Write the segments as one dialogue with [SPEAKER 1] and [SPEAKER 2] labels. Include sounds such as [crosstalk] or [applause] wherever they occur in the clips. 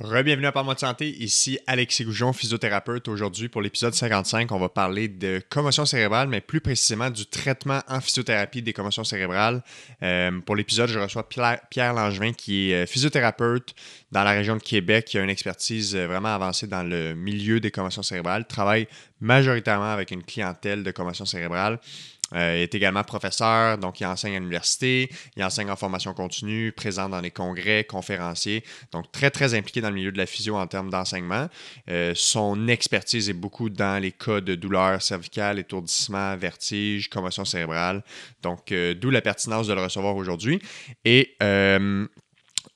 [SPEAKER 1] Rebienvenue à Parle-moi de santé, ici Alexis Goujon, physiothérapeute. Aujourd'hui, pour l'épisode 55, on va parler de commotion cérébrale, mais plus précisément du traitement en physiothérapie des commotions cérébrales. Euh, pour l'épisode, je reçois Pierre, Langevin, qui est euh, physiothérapeute dans la région de Québec, qui a une expertise euh, vraiment avancée dans le milieu des commotions cérébrales, travaille majoritairement avec une clientèle de commotion cérébrale. Euh, il est également professeur, donc il enseigne à l'université, il enseigne en formation continue, présent dans les congrès, conférencier, donc très très impliqué dans le milieu de la physio en termes d'enseignement. Euh, son expertise est beaucoup dans les cas de douleurs cervicales, étourdissement, vertige, commotion cérébrale, donc euh, d'où la pertinence de le recevoir aujourd'hui.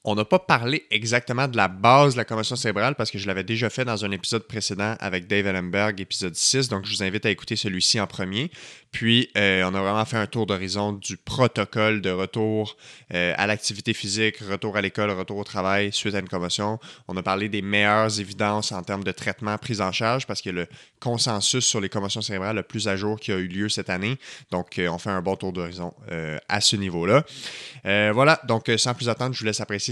[SPEAKER 1] On n'a pas parlé exactement de la base de la commotion cérébrale parce que je l'avais déjà fait dans un épisode précédent avec Dave Ellenberg, épisode 6. Donc, je vous invite à écouter celui-ci en premier. Puis, euh, on a vraiment fait un tour d'horizon du protocole de retour euh, à l'activité physique, retour à l'école, retour au travail suite à une commotion. On a parlé des meilleures évidences en termes de traitement, prise en charge, parce que le consensus sur les commotions cérébrales le plus à jour qui a eu lieu cette année. Donc, euh, on fait un bon tour d'horizon à ce niveau-là. voilà, donc sans plus attendre, je vous laisse apprécier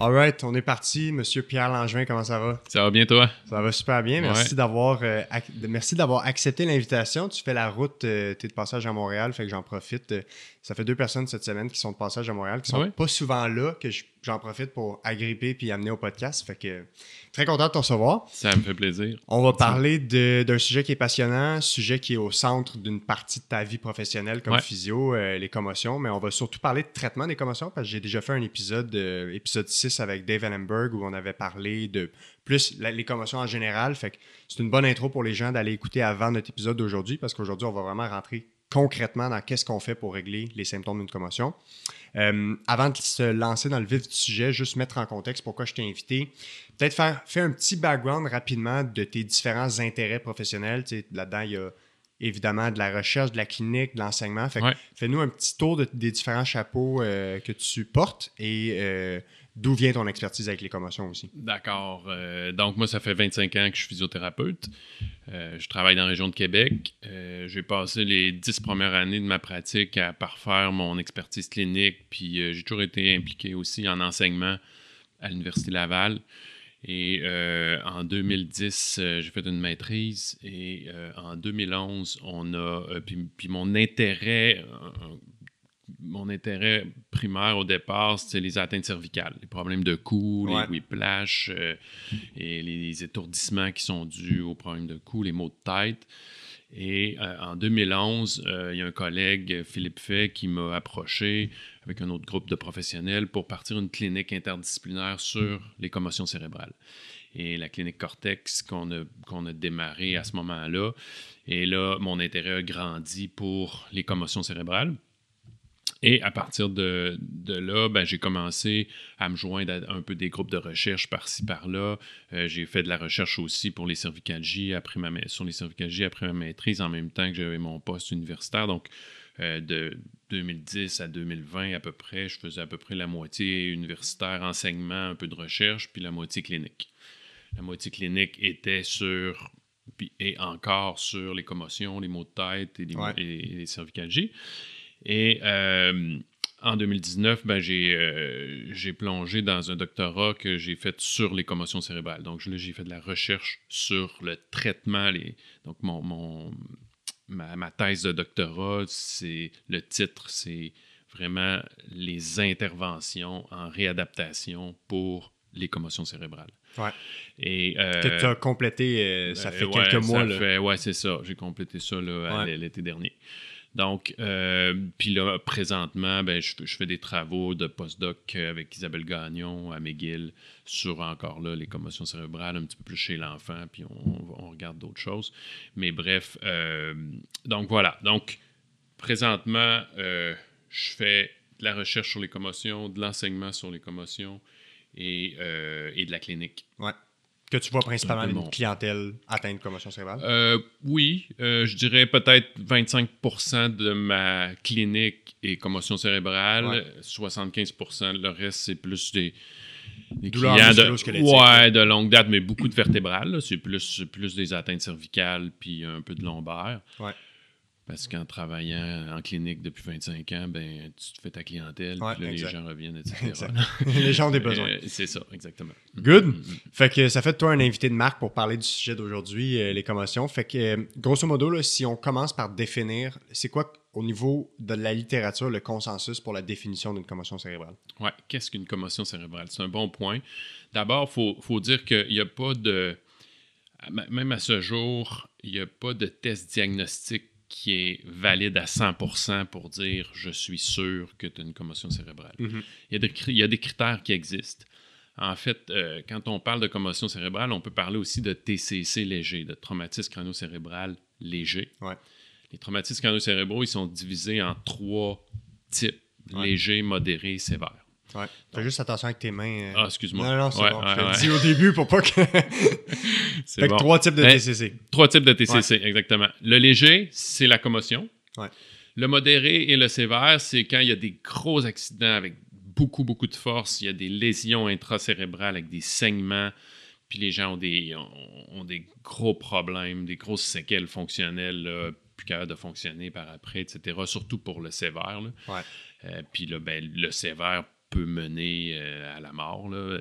[SPEAKER 1] Alright, on est parti. Monsieur Pierre Langevin, comment ça va?
[SPEAKER 2] Ça va bien, toi?
[SPEAKER 1] Ça va super bien. Merci d'avoir euh, merci d'avoir accepté l'invitation. Tu fais la route, euh, tu es de passage à Montréal, fait que j'en profite. Ça fait deux personnes cette semaine qui sont de passage à Montréal, qui sont pas souvent là, que j'en profite pour agripper puis amener au podcast. Fait que très content de te recevoir.
[SPEAKER 2] Ça me fait plaisir.
[SPEAKER 1] On va parler d'un sujet qui est passionnant, un sujet qui est au centre d'une partie de ta vie professionnelle comme physio, euh, les commotions, mais on va surtout parler de traitement des commotions parce que j'ai déjà fait un épisode, euh, épisode 6 avec Dave Ellenberg où on avait parlé de plus les commotions en général. Fait que c'est une bonne intro pour les gens d'aller écouter avant notre épisode d'aujourd'hui parce qu'aujourd'hui, on va vraiment rentrer concrètement dans qu'est-ce qu'on fait pour régler les symptômes d'une commotion. Euh, avant de se lancer dans le vif du sujet, juste mettre en contexte pourquoi je t'ai invité. Peut-être faire, faire un petit background rapidement de tes différents intérêts professionnels. Là-dedans, il y a évidemment de la recherche, de la clinique, de l'enseignement. Fais-nous un petit tour des différents chapeaux euh, que tu portes et euh, D'où vient ton expertise avec les commotions aussi?
[SPEAKER 2] D'accord. Euh, donc, moi, ça fait 25 ans que je suis physiothérapeute. Euh, je travaille dans la région de Québec. Euh, j'ai passé les 10 premières années de ma pratique à parfaire mon expertise clinique, puis j'ai toujours été impliqué aussi en enseignement à l'Université Laval. Et en 2010, j'ai fait une maîtrise et en 2011, on a. puis, mon intérêt mon intérêt primaire au départ, c'était les atteintes cervicales, les problèmes de cou, les whiplash euh, et les étourdissements qui sont dus aux problèmes de cou, les maux de tête. Et euh, en 2011, euh, il y a un collègue, Philippe Fay, qui m'a approché avec un autre groupe de professionnels pour partir une clinique interdisciplinaire sur les commotions cérébrales. Et la clinique Cortex qu'on a, qu'on a démarré à ce moment-là. Et là, mon intérêt a grandi pour les commotions cérébrales. Et à partir de, là, ben, j'ai commencé à me joindre à un peu des groupes de recherche par-ci, par-là. Euh, j'ai fait de la recherche aussi pour les cervicalgies après ma, sur les cervicalgies après ma maîtrise en même temps que j'avais mon poste universitaire. Donc, euh, de 2010 à 2020 à peu près, je faisais à peu près la moitié universitaire, enseignement, un peu de recherche, puis la moitié clinique. La moitié clinique était sur, puis, et encore sur les commotions, les maux de tête et les, et les cervicalgies. Et euh, en 2019, ben, euh, j'ai plongé dans un doctorat que j'ai fait sur les commotions cérébrales. Donc là, j'ai fait de la recherche sur le traitement. Les, donc mon, mon ma, ma, thèse de doctorat, c'est le titre, c'est vraiment les interventions en réadaptation pour les commotions cérébrales.
[SPEAKER 1] Ouais. Et euh, tu as complété, ça fait quelques mois.
[SPEAKER 2] Ouais, c'est ça. J'ai complété ça l'été dernier. Donc, euh, puis là, présentement, ben, je, fais des travaux de postdoc avec Isabelle Gagnon à McGill sur encore là les commotions cérébrales, un petit peu plus chez l'enfant, puis on, regarde d'autres choses. Mais bref, euh, donc voilà. Donc, présentement, euh, je fais de la recherche sur les commotions, de l'enseignement sur les commotions et, et de la clinique.
[SPEAKER 1] Ouais. Que tu vois principalement une clientèle atteinte de commotion cérébrale?
[SPEAKER 2] Euh, oui, euh, je dirais peut-être 25 de ma clinique est commotion cérébrale, 75% le reste, c'est plus des,
[SPEAKER 1] des clients de,
[SPEAKER 2] ouais, de longue date, mais beaucoup de vertébrales. C'est plus, plus des atteintes cervicales puis un peu de lombaire.
[SPEAKER 1] Ouais.
[SPEAKER 2] Parce qu'en travaillant en clinique depuis 25 ans, ben, tu te fais ta clientèle, puis là, les gens reviennent, etc. [laughs]
[SPEAKER 1] les gens ont des besoins.
[SPEAKER 2] Euh, c'est ça, exactement.
[SPEAKER 1] Good. Mm, mm, mm. Fait que ça fait de toi un invité de marque pour parler du sujet d'aujourd'hui, euh, les commotions. Fait que, euh, grosso modo, là, si on commence par définir, c'est quoi au niveau de la littérature le consensus pour la définition d'une commotion cérébrale?
[SPEAKER 2] Oui, qu'est-ce qu'une commotion cérébrale? C'est un bon point. D'abord, il faut, faut, dire qu'il n'y a pas de. Même à ce jour, il n'y a pas de test diagnostique qui est valide à 100% pour dire je suis sûr que tu as une commotion cérébrale.
[SPEAKER 1] Mhm.
[SPEAKER 2] il, y a des, il, y a des, critères qui existent. En fait, euh, quand on parle de commotion cérébrale, on peut parler aussi de TCC léger, de traumatisme crânio-cérébral léger.
[SPEAKER 1] Ouais.
[SPEAKER 2] Les traumatismes crânio-cérébraux, ils sont divisés en trois types, léger, modéré, sévère.
[SPEAKER 1] Ouais. Fais juste attention avec tes mains.
[SPEAKER 2] Euh. Ah, excuse-moi.
[SPEAKER 1] Non, non, c'est bon. je te dit au début pour pas que. [laughs] c'est bon. trois types de TCC.
[SPEAKER 2] trois types de TCC, exactement. Le léger, c'est la commotion. Le modéré et le sévère, c'est quand il y a des gros accidents avec beaucoup, beaucoup de force. Il y a des lésions intracérébrales avec des saignements. Puis les gens ont des, ont, des gros problèmes, des grosses séquelles fonctionnelles, là, plus capables de fonctionner par après, etc. Surtout pour le sévère.
[SPEAKER 1] Ouais.
[SPEAKER 2] Euh, puis là, ben, le sévère peut mener euh, à la mort. Là. Euh,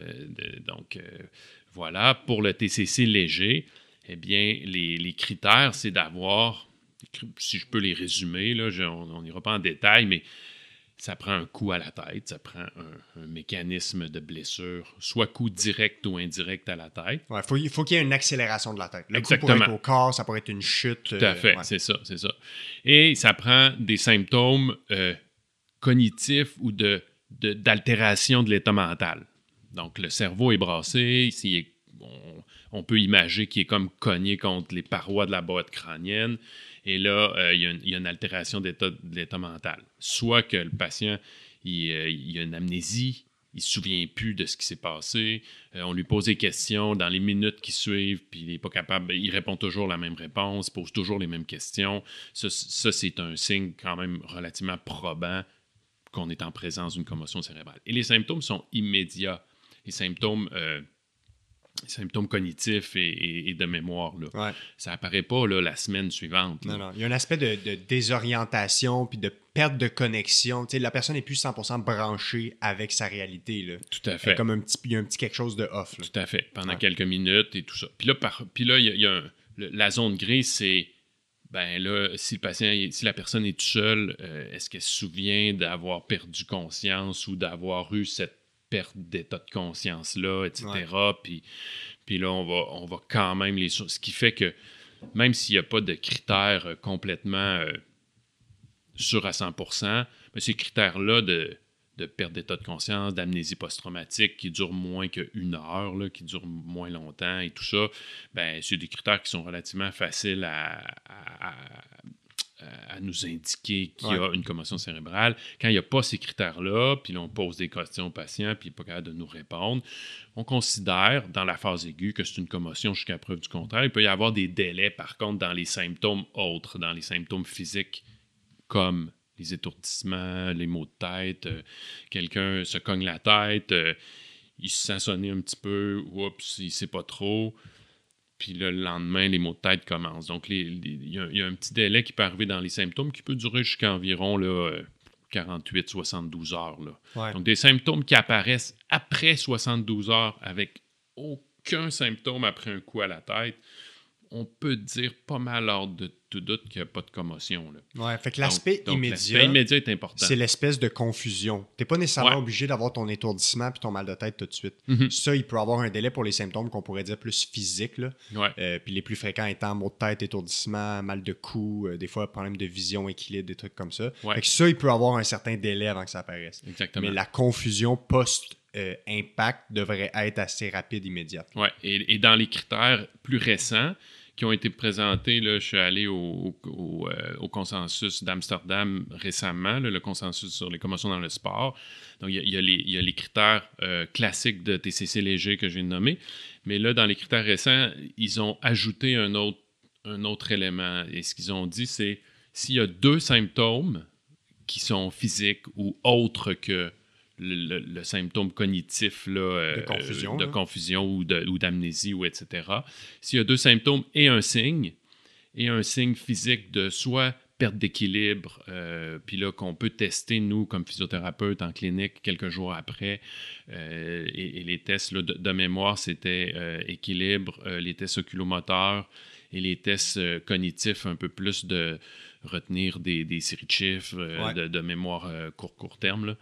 [SPEAKER 2] donc, euh, voilà. Pour le TCC léger, eh bien, les, critères, c'est d'avoir, si je peux les résumer, là, on n'ira pas en détail, mais ça prend un coup à la tête, ça prend un, mécanisme de blessure, soit coup direct ou indirect à la tête.
[SPEAKER 1] Ouais, faut, il faut qu'il y ait une accélération de la tête. Le
[SPEAKER 2] Exactement.
[SPEAKER 1] Coup pourrait être au corps, ça pourrait être une chute.
[SPEAKER 2] Tout à fait, c'est ça, c'est ça. Et ça prend des symptômes cognitifs ou de d'altération de, l'état mental. Donc, le cerveau est brassé, on, peut imaginer qu'il est comme cogné contre les parois de la boîte crânienne, et là, euh, il, y a une, altération de l'état mental. Soit que le patient, il, euh, a une amnésie, il ne se souvient plus de ce qui s'est passé. Euh, on lui pose des questions dans les minutes qui suivent, puis il n'est pas capable. Il répond toujours la même réponse, pose toujours les mêmes questions. Ça c'est un signe quand même relativement probant qu'on est en présence d'une commotion cérébrale. Et les symptômes sont immédiats. Les symptômes, euh, symptômes cognitifs et, de mémoire. Là. Ça apparaît pas là, la semaine suivante.
[SPEAKER 1] Non, non. Il y a un aspect de, désorientation puis de perte de connexion. Tu sais, la personne n'est plus 100% branchée avec sa réalité. Là.
[SPEAKER 2] Tout à fait.
[SPEAKER 1] Comme un petit, il y a un petit quelque chose de off.
[SPEAKER 2] Tout à fait. Pendant quelques minutes et tout ça. Puis là, par, puis là il y a, la zone grise, c'est ben là, si le patient, si la personne est seule, euh, est-ce qu'elle se souvient d'avoir perdu conscience ou d'avoir eu cette perte d'état de conscience-là, etc. Puis, puis là, on va, on va quand même les... Ce qui fait que même s'il n'y a pas de critères euh, complètement euh, sûrs à 100%, mais ces critères-là de de perte d'état de conscience, d'amnésie post-traumatique qui dure moins qu'une heure, là, qui dure moins longtemps et tout ça, ben, c'est des critères qui sont relativement faciles à, à, nous indiquer qu'il y a une commotion cérébrale. Quand il n'y a pas ces critères-là, puis on pose des questions au patient, puis il n'est pas capable de nous répondre, on considère dans la phase aiguë que c'est une commotion jusqu'à preuve du contraire. Il peut y avoir des délais, par contre, dans les symptômes autres, dans les symptômes physiques comme les étourdissements, les maux de tête, euh, quelqu'un se cogne la tête, euh, il se sent sonner un petit peu, oups, il ne sait pas trop. Puis le lendemain, les maux de tête commencent. Donc, il y, a un petit délai qui peut arriver dans les symptômes qui peut durer jusqu'à environ 48-72 heures. Là. Donc, des symptômes qui apparaissent après 72 heures avec aucun symptôme après un coup à la tête on peut dire pas mal hors de tout doute qu'il n'y a pas de commotion. Là.
[SPEAKER 1] Ouais, fait que l'aspect immédiat,
[SPEAKER 2] L'aspect immédiat est important.
[SPEAKER 1] c'est l'espèce de confusion. Tu n'es pas nécessairement
[SPEAKER 2] Ouais.
[SPEAKER 1] obligé d'avoir ton étourdissement puis ton mal de tête tout de suite.
[SPEAKER 2] Mhm.
[SPEAKER 1] Ça, il peut avoir un délai pour les symptômes qu'on pourrait dire plus physiques. Là.
[SPEAKER 2] Ouais.
[SPEAKER 1] Euh, puis les plus fréquents étant maux de tête, étourdissement, mal de cou, euh, des fois problème de vision, équilibre, des trucs comme ça.
[SPEAKER 2] Ouais.
[SPEAKER 1] Fait que ça, il peut avoir un certain délai avant que ça apparaisse.
[SPEAKER 2] Exactement.
[SPEAKER 1] Mais la confusion post-impact devrait être assez rapide, immédiate.
[SPEAKER 2] Ouais. Et, et dans les critères plus récents qui ont été présentés, je suis allé au, euh, consensus d'Amsterdam récemment, le consensus sur les commotions dans le sport. Donc, il y a, il y a les, il y a les critères euh, classiques de TCC léger que je viens de nommer. Mais là, dans les critères récents, ils ont ajouté un autre, un autre élément. Et ce qu'ils ont dit, c'est s'il y a deux symptômes qui sont physiques ou autres que le, le- le symptôme cognitif là, euh,
[SPEAKER 1] De confusion,
[SPEAKER 2] de
[SPEAKER 1] là.
[SPEAKER 2] confusion ou de- ou d'amnésie ou etc. S'il y a deux symptômes et un signe, et un signe physique de soit perte d'équilibre, euh, puis là qu'on peut tester, nous, comme physiothérapeute en clinique, quelques jours après, euh, et, et les tests là, de, de mémoire, c'était euh, équilibre, euh, les tests oculomoteurs et les tests euh, cognitifs, un peu plus de retenir des, des séries de chiffres, euh,
[SPEAKER 1] Ouais.
[SPEAKER 2] de, de mémoire euh, court, court terme. là.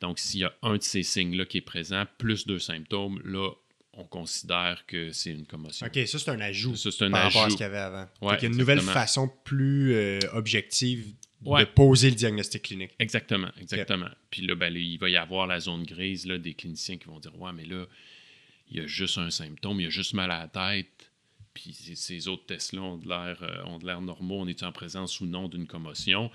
[SPEAKER 2] Donc, s'il y a un de ces signes-là qui est présent, plus deux symptômes, là, on considère que c'est une commotion.
[SPEAKER 1] OK, ça, c'est un ajout
[SPEAKER 2] Ça, c'est un
[SPEAKER 1] par rapport à
[SPEAKER 2] ajout.
[SPEAKER 1] ce qu'il y avait avant.
[SPEAKER 2] Ouais,
[SPEAKER 1] Fait qu'il y a une nouvelle façon plus euh, objective
[SPEAKER 2] Ouais.
[SPEAKER 1] de poser le diagnostic clinique.
[SPEAKER 2] Exactement, exactement. Puis là, ben, là, il va y avoir la zone grise là, des cliniciens qui vont dire Ouais, mais là, il y a juste un symptôme, il y a juste mal à la tête. Puis ces- ces autres tests-là ont de l'air euh, ont de l'air normaux, on est en présence ou non d'une commotion?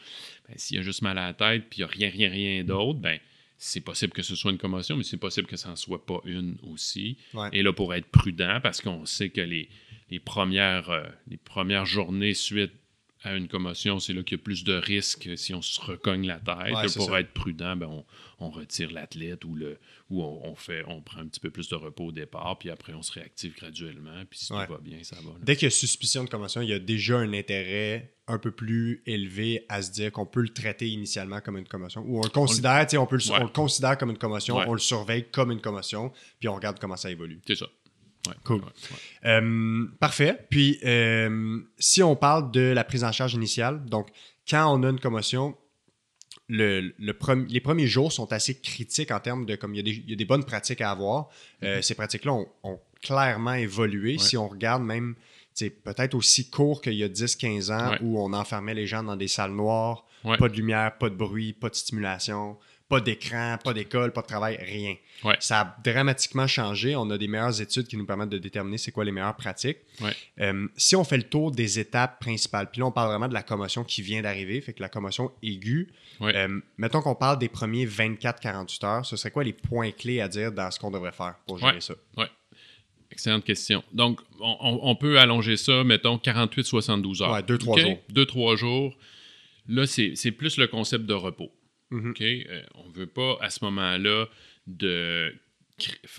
[SPEAKER 2] Ben, S'il y a juste mal à la tête, puis il n'y a rien, rien, rien d'autre, ben c'est possible que ce soit une commotion, mais c'est possible que ça n'en soit pas une aussi.
[SPEAKER 1] Ouais.
[SPEAKER 2] Et là, pour être prudent, parce qu'on sait que les, les premières, euh, les premières journées suite à une commotion, c'est là qu'il y a plus de risques si on se recogne la tête.
[SPEAKER 1] Ouais,
[SPEAKER 2] pour
[SPEAKER 1] ça.
[SPEAKER 2] être prudent, ben, on, on retire l'athlète ou, le, ou on, on fait, on prend un petit peu plus de repos au départ, puis après on se réactive graduellement, puis si
[SPEAKER 1] Ouais.
[SPEAKER 2] tout va bien, ça va. là.
[SPEAKER 1] Dès qu'il y a suspicion de commotion, il y a déjà un intérêt un peu plus élevé à se dire qu'on peut le traiter initialement comme une commotion. Ou on le considère, sais, on, peut le,
[SPEAKER 2] Ouais.
[SPEAKER 1] on le considère comme une commotion, on le surveille comme une commotion, puis on regarde comment ça évolue.
[SPEAKER 2] C'est ça. Ouais,
[SPEAKER 1] Cool.
[SPEAKER 2] ouais, ouais.
[SPEAKER 1] Euh, parfait. Puis, euh, si on parle de la prise en charge initiale, donc quand on a une commotion, le, le premi- les premiers jours sont assez critiques en termes de comme il y a des, il y a des bonnes pratiques à avoir. Euh, Ces pratiques-là ont, ont clairement évolué. Si on regarde même, peut-être aussi court qu'il y a 10-15 ans où on enfermait les gens dans des salles noires, pas de lumière, pas de bruit, pas de stimulation, pas d'écran, pas d'école, pas de travail, rien.
[SPEAKER 2] Ouais.
[SPEAKER 1] Ça a dramatiquement changé. On a des meilleures études qui nous permettent de déterminer c'est quoi les meilleures pratiques.
[SPEAKER 2] Ouais.
[SPEAKER 1] Euh, si on fait le tour des étapes principales, puis là, on parle vraiment de la commotion qui vient d'arriver, fait que la commotion aiguë,
[SPEAKER 2] Ouais.
[SPEAKER 1] euh, mettons qu'on parle des premiers 24-48 heures, ce serait quoi les points clés à dire dans ce qu'on devrait faire pour gérer
[SPEAKER 2] Ouais.
[SPEAKER 1] ça?
[SPEAKER 2] Excellente question. Donc, on, peut allonger ça, mettons, 48-72 heures.
[SPEAKER 1] Ouais, deux, trois
[SPEAKER 2] OK?
[SPEAKER 1] jours.
[SPEAKER 2] Deux, trois jours. Là, c'est plus le concept de repos.
[SPEAKER 1] Mhm.
[SPEAKER 2] OK? Euh, on ne veut pas, à ce moment-là, de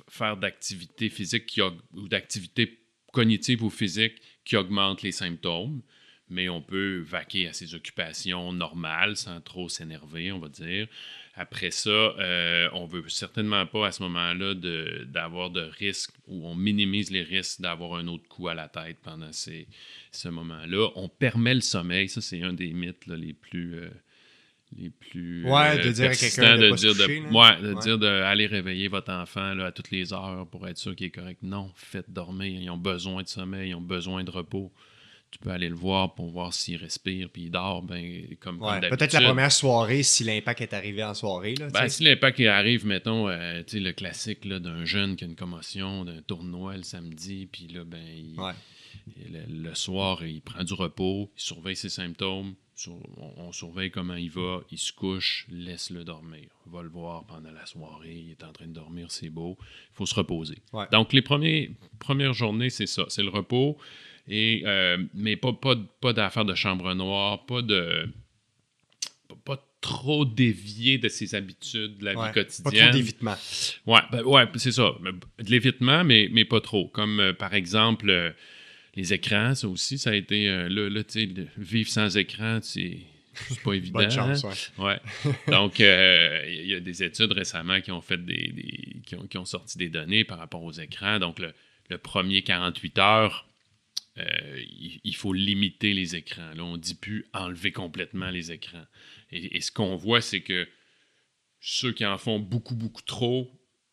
[SPEAKER 2] faire d'activité physique qui ou d'activité cognitive ou physique qui augmente les symptômes, mais on peut vaquer à ses occupations normales sans trop s'énerver, on va dire. Après ça, euh, on veut certainement pas à ce moment-là d'avoir de, risques ou on minimise les risques d'avoir un autre coup à la tête pendant ces, ce moment-là. On permet le sommeil, ça c'est un des mythes les plus... euh, les plus
[SPEAKER 1] Ouais, de
[SPEAKER 2] euh,
[SPEAKER 1] dire à quelqu'un de
[SPEAKER 2] dire
[SPEAKER 1] coucher,
[SPEAKER 2] de, ouais, de
[SPEAKER 1] Ouais.
[SPEAKER 2] dire d'aller réveiller votre enfant là, à toutes les heures pour être sûr qu'il est correct. Non, faites dormir. Ils ont besoin de sommeil, ils ont besoin de repos. Tu peux aller le voir pour voir s'il respire puis il dort, ben, comme,
[SPEAKER 1] Ouais. Peut-être la première soirée, si l'impact est arrivé en soirée. Là,
[SPEAKER 2] Ben, si l'impact arrive, mettons, euh, tu sais, le classique d'un jeune qui a une commotion, d'un tournoi le samedi, puis là, ben, il-
[SPEAKER 1] Ouais.
[SPEAKER 2] le, le soir, il prend du repos, il surveille ses symptômes, sur- on, on surveille comment il va, il se couche, laisse-le dormir. On va le voir pendant la soirée, il est en train de dormir, c'est beau. Il faut se reposer.
[SPEAKER 1] Ouais.
[SPEAKER 2] Donc, les premiers, premières journées, c'est ça, c'est le repos. Et, euh, mais pas, pas, pas d'affaires de chambre noire, pas de. Pas, pas trop dévier de ses habitudes de la
[SPEAKER 1] Ouais.
[SPEAKER 2] vie
[SPEAKER 1] Pas
[SPEAKER 2] quotidienne.
[SPEAKER 1] trop d'évitement.
[SPEAKER 2] Ouais, ben, ouais c'est ça. De l'évitement, mais, mais pas trop. Comme euh, par exemple, euh, les écrans, ça aussi, ça a été. euh, là, là tu sais, vivre sans écran, c'est pas [laughs] évident.
[SPEAKER 1] Bonne chance,
[SPEAKER 2] hein?
[SPEAKER 1] ouais.
[SPEAKER 2] Ouais. Donc, euh, il y a des études récemment qui ont fait des, des- qui, ont, qui ont sorti des données par rapport aux écrans. Donc, le, le premier 48 heures, euh, il, faut limiter les écrans. Là, on ne dit plus enlever complètement les écrans. Et, ce qu'on voit, c'est que ceux qui en font beaucoup, beaucoup trop,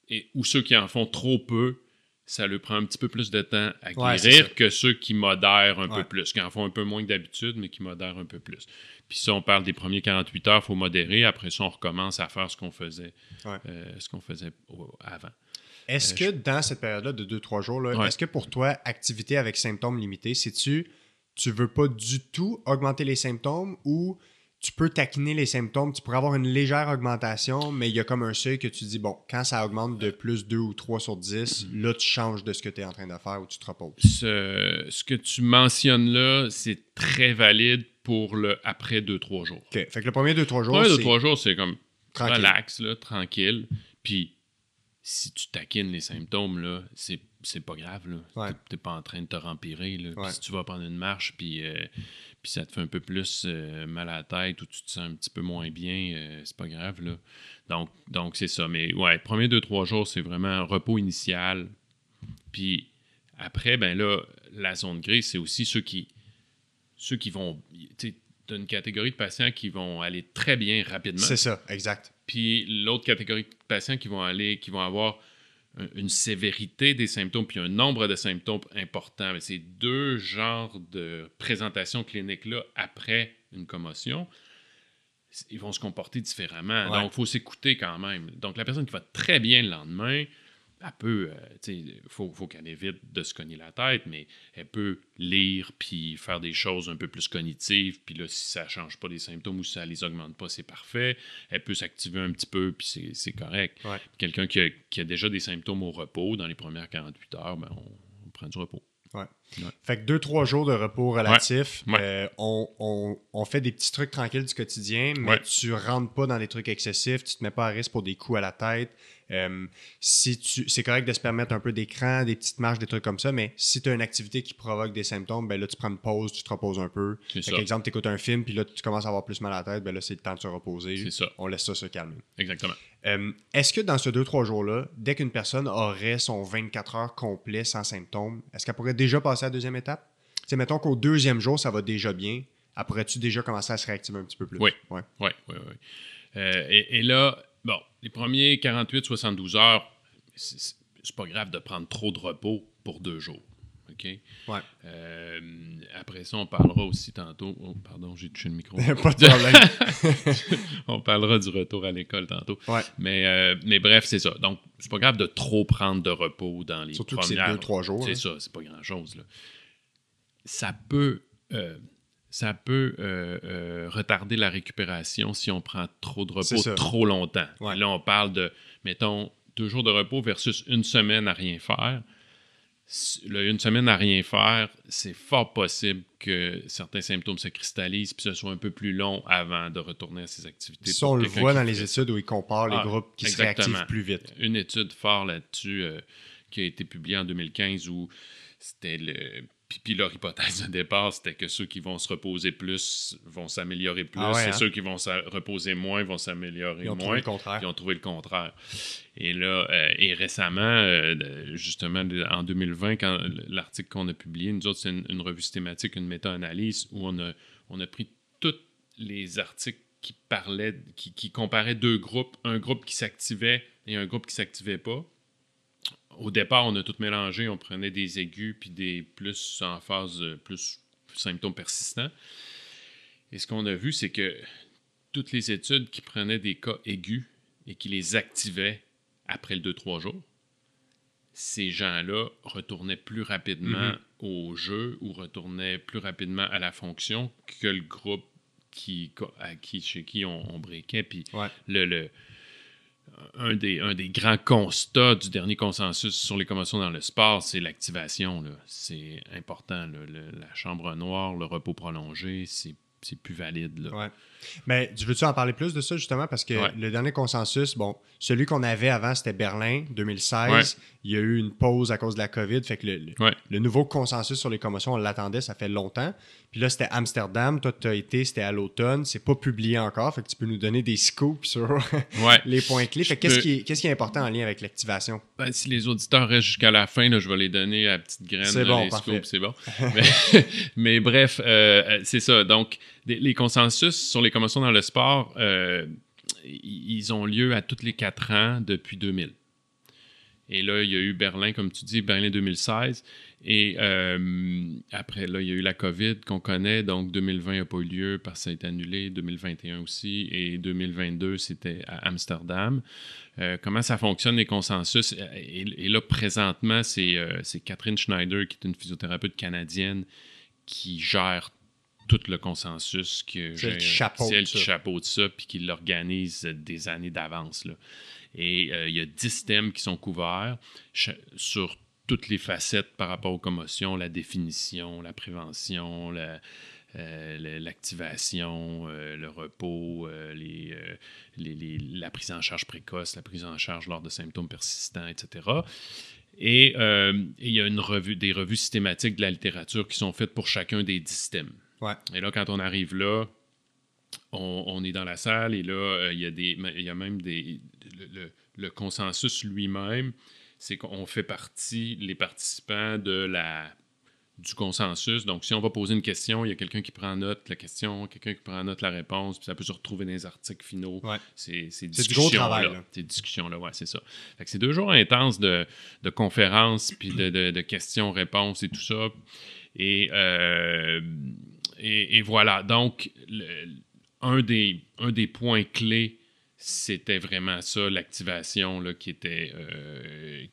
[SPEAKER 2] et, ou ceux qui en font trop peu, ça leur prend un petit peu plus de temps à guérir que ceux qui modèrent un peu plus, qui en font un peu moins que d'habitude, mais qui modèrent un peu plus. Puis si on parle des premiers 48 heures, il faut modérer. Après ça, on recommence à faire ce qu'on faisait, euh, ce qu'on faisait avant.
[SPEAKER 1] Est-ce euh, que dans cette période-là de 2-3 jours, est-ce que pour toi, activité avec symptômes limités, c'est tu tu veux pas du tout augmenter les symptômes ou tu peux taquiner les symptômes, tu pourrais avoir une légère augmentation, mais il y a comme un seuil que tu dis, bon, quand ça augmente de plus 2 ou 3 sur 10, mm-hmm. là, tu changes de ce que tu es en train de faire ou tu te reposes.
[SPEAKER 2] Ce, ce que tu mentionnes là, c'est très valide pour le après 2-3 jours.
[SPEAKER 1] OK. Fait que le premier 2-3 jours,
[SPEAKER 2] c'est... 2-3 jours, c'est comme relax, là, tranquille. Puis si tu taquines les symptômes, là, c'est, pas grave. Là. T'es, pas en train de te rempirer. Là. si tu vas prendre une marche, puis, euh, puis ça te fait un peu plus euh, mal à la tête ou tu te sens un petit peu moins bien, euh, c'est pas grave. Là. Donc, donc c'est ça. Mais ouais, premier deux, trois jours, c'est vraiment un repos initial. Puis après, ben là, la zone grise, c'est aussi ceux qui, ceux qui vont. Tu as une catégorie de patients qui vont aller très bien rapidement.
[SPEAKER 1] C'est ça, exact.
[SPEAKER 2] Puis l'autre catégorie de patients qui vont aller, qui vont avoir une sévérité des symptômes puis un nombre de symptômes important. Ces deux genres de présentation clinique-là après une commotion, ils vont se comporter différemment. Donc, il faut s'écouter quand même. Donc, la personne qui va très bien le lendemain, elle peut, il euh, faut, faut qu'elle évite de se cogner la tête, mais elle peut lire puis faire des choses un peu plus cognitives. Puis là, si ça ne change pas les symptômes ou si ça ne les augmente pas, c'est parfait. Elle peut s'activer un petit peu puis c'est correct. Quelqu'un qui a, déjà des symptômes au repos dans les premières 48 heures, ben on, prend du repos.
[SPEAKER 1] Ouais. Fait que deux, trois jours de repos relatif. Euh, on, fait des petits trucs tranquilles du quotidien, mais tu rentres pas dans des trucs excessifs, tu te mets pas à risque pour des coups à la tête. Euh, si tu, c'est correct de se permettre un peu d'écran, des petites marches, des trucs comme ça, mais si tu as une activité qui provoque des symptômes, ben là, tu prends une pause, tu te reposes un peu. Par exemple, tu écoutes un film, puis là, tu commences à avoir plus mal à la tête, ben là, c'est le temps de se reposer.
[SPEAKER 2] Ça.
[SPEAKER 1] On laisse ça se calmer.
[SPEAKER 2] Exactement.
[SPEAKER 1] Euh, est-ce que dans ce 2-3 jours-là, dès qu'une personne aurait son 24 heures complet sans symptômes, est-ce qu'elle pourrait déjà passer à la deuxième étape? C'est mettons qu'au deuxième jour, ça va déjà bien. Après, tu déjà commencer à se réactiver un petit peu plus?
[SPEAKER 2] Oui. Oui, oui, oui. et, là, bon, les premiers 48-72 heures, c'est pas grave de prendre trop de repos pour deux jours. OK?
[SPEAKER 1] Ouais.
[SPEAKER 2] Euh, après ça, on parlera aussi tantôt. Oh, pardon, j'ai touché le micro. [laughs]
[SPEAKER 1] pas de problème. [laughs]
[SPEAKER 2] on parlera du retour à l'école tantôt.
[SPEAKER 1] Ouais.
[SPEAKER 2] Mais, euh, mais bref, c'est ça. Donc, c'est pas grave de trop prendre de repos dans les
[SPEAKER 1] Surtout
[SPEAKER 2] premières...
[SPEAKER 1] que c'est deux, trois jours.
[SPEAKER 2] C'est
[SPEAKER 1] hein.
[SPEAKER 2] ça, c'est pas grand-chose. Ça peut... Euh, ça peut retarder la récupération si on prend trop de repos trop longtemps. Là, on parle de, mettons, deux jours de repos versus une semaine à rien faire. Une semaine à rien faire, c'est fort possible que certains symptômes se cristallisent puis ce soit un peu plus long avant de retourner à ses activités.
[SPEAKER 1] Ça, on le voit dans les études où ils comparent les ah, groupes qui se réactivent plus vite.
[SPEAKER 2] Une étude forte là-dessus euh, qui a été publiée en 2015 où c'était le puis, leur hypothèse de départ, c'était que ceux qui vont se reposer plus vont s'améliorer plus, ah et hein? ceux qui vont se reposer moins vont s'améliorer moins. Ils ont trouvé le contraire. Ils ont trouvé le contraire. Et là, euh, et récemment, euh, justement, en 2020, quand l'article qu'on a publié, nous autres, c'est une, revue systématique, une méta-analyse où on a, on a pris tous les articles qui parlaient, qui, qui comparaient deux groupes, un groupe qui s'activait et un groupe qui s'activait pas au départ, on a tout mélangé. On prenait des aigus puis des plus en phase plus symptômes persistants. Et ce qu'on a vu, c'est que toutes les études qui prenaient des cas aigus et qui les activaient après le 2-3 jours, ces gens-là retournaient plus rapidement mm-hmm. au jeu ou retournaient plus rapidement à la fonction que le groupe qui, à qui, chez qui on, on briquait. Puis le, le, un des, grands constats du dernier consensus sur les commotions dans le sport, c'est l'activation. C'est important. la chambre noire, le repos prolongé, c'est plus valide. Là.
[SPEAKER 1] Mais tu veux-tu en parler plus de ça, justement? Parce que le dernier consensus, bon, celui qu'on avait avant, c'était Berlin, 2016. Il y a eu une pause à cause de la COVID. Fait que le, le nouveau consensus sur les commotions, on l'attendait, ça fait longtemps. Puis là, c'était Amsterdam. Toi, tu as été, c'était à l'automne. C'est pas publié encore. Fait que tu peux nous donner des scoops sur [laughs] les points clés. Fait qu'est-ce qui, qui, est important en lien avec l'activation?
[SPEAKER 2] Ben, si les auditeurs restent jusqu'à la fin, là, je vais les donner à petite graine.
[SPEAKER 1] C'est bon,
[SPEAKER 2] les scoops, c'est bon. [laughs] [laughs] mais, bref, euh, euh, c'est ça. Donc, les consensus sur les commotions dans le sport, euh, ils ont lieu à tous les quatre ans depuis 2000. Et là, il y a eu Berlin, comme tu dis, Berlin 2016. Et euh, après, là, il y a eu la COVID qu'on connaît. Donc, 2020 n'a pas eu lieu parce que ça a été annulé. 2021 aussi. Et 2022, c'était à Amsterdam. Euh, comment ça fonctionne, les consensus? Et, là, présentement, c'est Catherine Schneider, qui est une physiothérapeute canadienne, qui gère tout le consensus que
[SPEAKER 1] c'est elle
[SPEAKER 2] qui chapeaute ça puis qui l'organise des années d'avance. Et euh, il y a 10 thèmes qui sont couverts sur toutes les facettes par rapport aux commotions, la définition, la prévention, euh, l'activation, euh, le repos, les, la prise en charge précoce, la prise en charge lors de symptômes persistants, etc. Et il y a une revue, des revues systématiques de la littérature qui sont faites pour chacun des 10 thèmes. Et là, quand on arrive là, on, est dans la salle et là, euh, il y, a des, il y a même des. Le, consensus lui-même, c'est qu'on fait partie, les participants, de la, du consensus. Donc, si on va poser une question, il y a quelqu'un qui prend note la question, quelqu'un qui prend note la réponse, puis ça peut se retrouver dans les articles finaux. C'est
[SPEAKER 1] du gros travail.
[SPEAKER 2] Ces discussions-là, ouais, c'est ça. c'est deux jours intenses de, de conférences, puis de, de questions-réponses et tout ça. Et euh, et, voilà. Donc, un, des, un des points clés, c'était vraiment ça, l'activation qui était. Euh,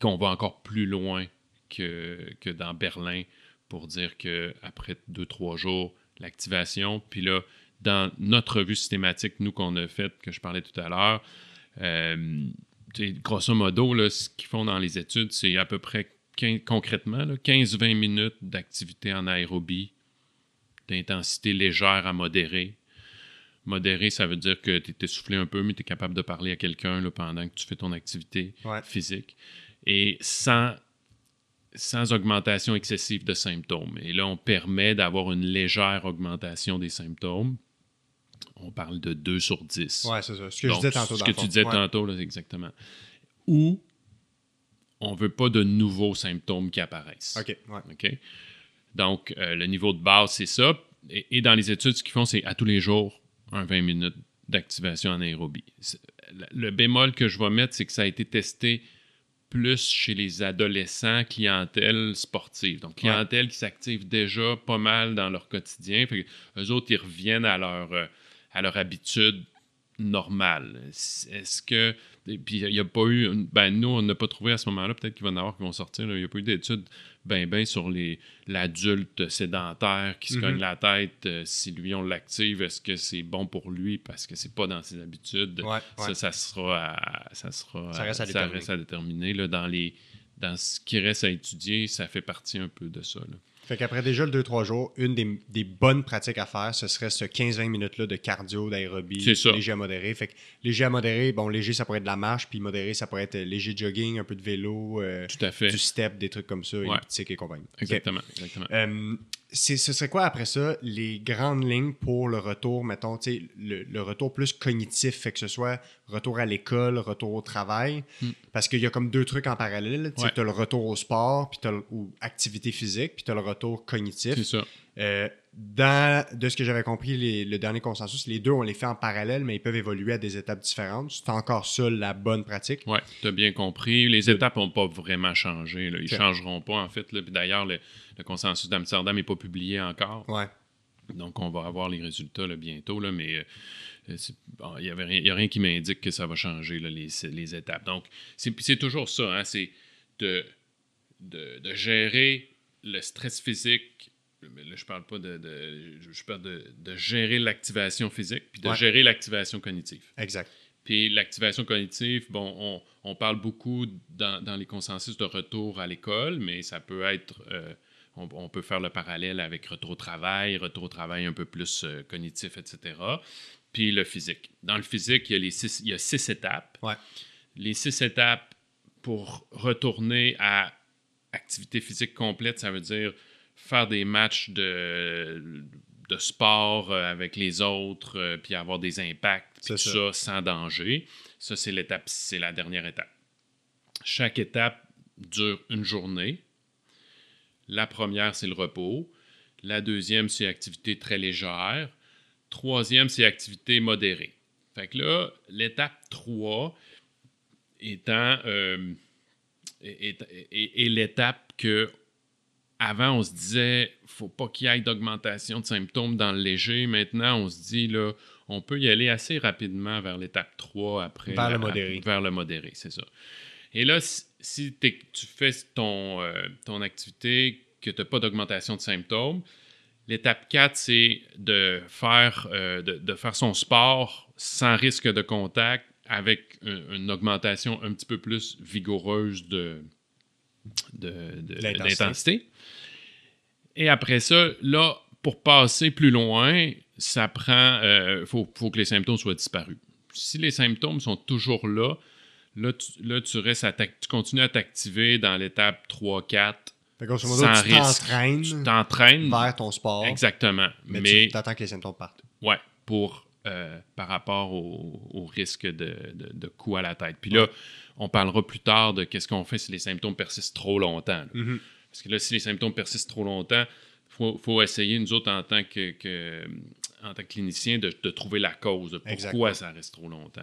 [SPEAKER 2] qu'on va encore plus loin que, que dans Berlin pour dire qu'après deux, trois jours, l'activation. Puis là, dans notre revue systématique, nous, qu'on a faite, que je parlais tout à l'heure, euh, grosso modo, là, ce qu'ils font dans les études, c'est à peu près concrètement 15-20 minutes d'activité en aérobie d'intensité légère à modérée. Modéré, ça veut dire que tu es essoufflé un peu, mais tu es capable de parler à quelqu'un pendant que tu fais ton activité physique. Et sans, sans augmentation excessive de symptômes. Et là, on permet d'avoir une légère augmentation des symptômes. On parle de 2 sur 10.
[SPEAKER 1] Oui, c'est ça. Ce que je disais tantôt.
[SPEAKER 2] Ce que tu disais tantôt, là, exactement. Ou on ne veut pas de nouveaux symptômes qui apparaissent.
[SPEAKER 1] OK.
[SPEAKER 2] OK? Donc, euh, le niveau de base, c'est ça. Et, dans les études, ce qu'ils font, c'est à tous les jours, un 20 minutes d'activation en aérobie. Le bémol que je vais mettre, c'est que ça a été testé plus chez les adolescents, clientèle sportive. Donc, clientèle qui s'active déjà pas mal dans leur quotidien. Fait eux autres, ils reviennent à leur, euh, à leur habitude normale. Est-ce que puis il n'y a pas eu. Ben, nous, on n'a pas trouvé à ce moment-là, peut-être qu'il va y en avoir qui vont sortir. Il n'y a pas eu d'études ben, ben sur l'adulte sédentaire qui se mm-hmm. cogne la tête. Euh, si lui, on l'active, est-ce que c'est bon pour lui parce que c'est pas dans ses habitudes? Ça, ça sera ça sera
[SPEAKER 1] ça reste à
[SPEAKER 2] déterminer. là, dans, les, dans ce qui reste à étudier, ça fait partie un peu de ça. Là.
[SPEAKER 1] Fait qu'après déjà le 2-3 jours, une des, bonnes pratiques à faire, ce serait ce 15-20 minutes-là de cardio, d'aérobie, léger à modéré. Fait que léger à modéré, bon, léger, ça pourrait être de la marche, puis modéré, ça pourrait être léger jogging, un peu de vélo, euh,
[SPEAKER 2] Tout à fait.
[SPEAKER 1] du step, des trucs comme ça, elliptique et compagnie.
[SPEAKER 2] Exactement. exactement.
[SPEAKER 1] Euh, ce serait quoi après ça les grandes lignes pour le retour, mettons, le, le retour plus cognitif, fait que ce soit retour à l'école, retour au travail, hmm. parce qu'il y a comme deux trucs en parallèle. Tu as le retour au sport, puis ou activité physique, puis tu as le retour cognitif.
[SPEAKER 2] C'est ça.
[SPEAKER 1] Euh, dans, de ce que j'avais compris, le dernier consensus, les deux, on les fait en parallèle, mais ils peuvent évoluer à des étapes différentes. C'est encore ça la bonne pratique.
[SPEAKER 2] Oui, tu as bien compris. Les étapes n'ont pas vraiment changé. Ils ne changeront pas, en fait. D'ailleurs, le, consensus d'Amsterdam n'est pas publié encore.
[SPEAKER 1] Ouais.
[SPEAKER 2] Donc, on va avoir les résultats bientôt, là, mais il euh, n'y a rien qui m'indique que ça va changer les, étapes. Donc, c'est toujours ça, hein, c'est de, de, gérer le stress physique. Là, je parle pas de, je parle de, gérer l'activation physique, puis de gérer l'activation cognitive.
[SPEAKER 1] Exact.
[SPEAKER 2] Puis l'activation cognitive, bon, on, parle beaucoup dans, les consensus de retour à l'école, mais ça peut être, euh, on, peut faire le parallèle avec retour au travail, retour au travail un peu plus euh, cognitif, etc. Puis le physique. Dans le physique, il y a, les six, il y a six étapes. Les six étapes pour retourner à activité physique complète, ça veut dire faire des matchs de, de sport euh, avec les autres, euh, puis avoir des impacts, tout ça. sans danger. Ça, c'est l'étape, c'est la dernière étape. Chaque étape dure une journée. La première, c'est le repos. La deuxième, c'est activité très légère. Troisième, c'est activité modérée. Fait que là, l'étape 3 étant euh, est, l'étape que avant, on se disait, faut pas qu'il y ait d'augmentation de symptômes dans le léger. Maintenant, on se dit, là, on peut y aller assez rapidement vers l'étape 3 après.
[SPEAKER 1] Vers le modéré.
[SPEAKER 2] vers le modéré, c'est ça. Et là, si, tu fais ton, euh, ton activité, que tu n'as pas d'augmentation de symptômes, l'étape 4, c'est de faire, euh, de, faire son sport sans risque de contact avec une, augmentation un petit peu plus vigoureuse de, d'intensité. Et après ça, là, pour passer plus loin, ça prend. Il euh, faut, que les symptômes soient disparus. Si les symptômes sont toujours là, là, tu, restes tu continues à t'activer dans l'étape 3-4.
[SPEAKER 1] sans tu t'entraînes. Tu
[SPEAKER 2] t'entraînes.
[SPEAKER 1] Vers ton sport.
[SPEAKER 2] Exactement.
[SPEAKER 1] Mais, tu attends que les symptômes partent.
[SPEAKER 2] Ouais, pour. Euh, par rapport au, risque de, de, coup à la tête. Puis là, on parlera plus tard de qu'est-ce qu'on fait si les symptômes persistent trop longtemps. Mm-hmm. Parce que là, si les symptômes persistent trop longtemps, il faut, essayer, nous autres, en tant que, en tant que clinicien, de, trouver la cause, de pourquoi ça reste trop longtemps.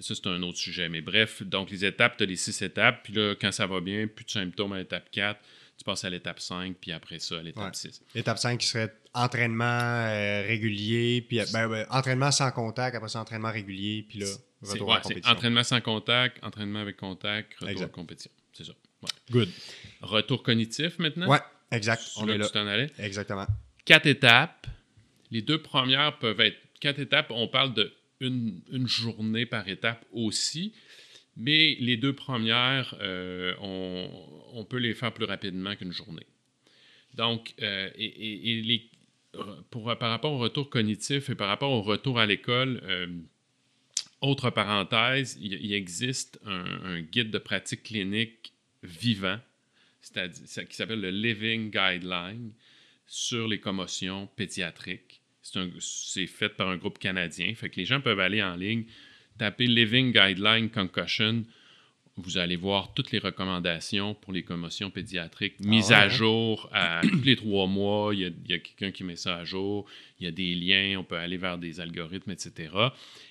[SPEAKER 2] Ça, c'est un autre sujet. Mais bref, donc les étapes, tu as les six étapes. Puis là, quand ça va bien, plus de symptômes à l'étape 4, tu passes à l'étape 5, puis après ça, à l'étape 6.
[SPEAKER 1] L'étape 5 qui serait entraînement euh, régulier, puis ben, entraînement sans contact, après ça, entraînement régulier, puis là, retour
[SPEAKER 2] à compétition. Entraînement sans contact, entraînement avec contact, retour à compétition. C'est ça.
[SPEAKER 1] Good.
[SPEAKER 2] Retour cognitif maintenant?
[SPEAKER 1] Ouais, exact.
[SPEAKER 2] On est là. Tu t'en allais?
[SPEAKER 1] Exactement.
[SPEAKER 2] Quatre étapes. Les deux premières peuvent être quatre étapes. On parle de une, journée par étape aussi. Mais les deux premières, euh, on, peut les faire plus rapidement qu'une journée. Donc, euh, pour, par rapport au retour cognitif et par rapport au retour à l'école, euh, autre parenthèse, il, existe un, guide de pratique clinique vivant, c'est-à-dire qui s'appelle le Living Guideline sur les commotions pédiatriques. C'est fait par un groupe canadien. Fait que les gens peuvent aller en ligne, taper Living Guideline Concussion vous allez voir toutes les recommandations pour les commotions pédiatriques ah mises à hein? jour à [clears throat] tous les trois mois. Il y a, quelqu'un qui met ça à jour. Il y a des liens. On peut aller vers des algorithmes, etc.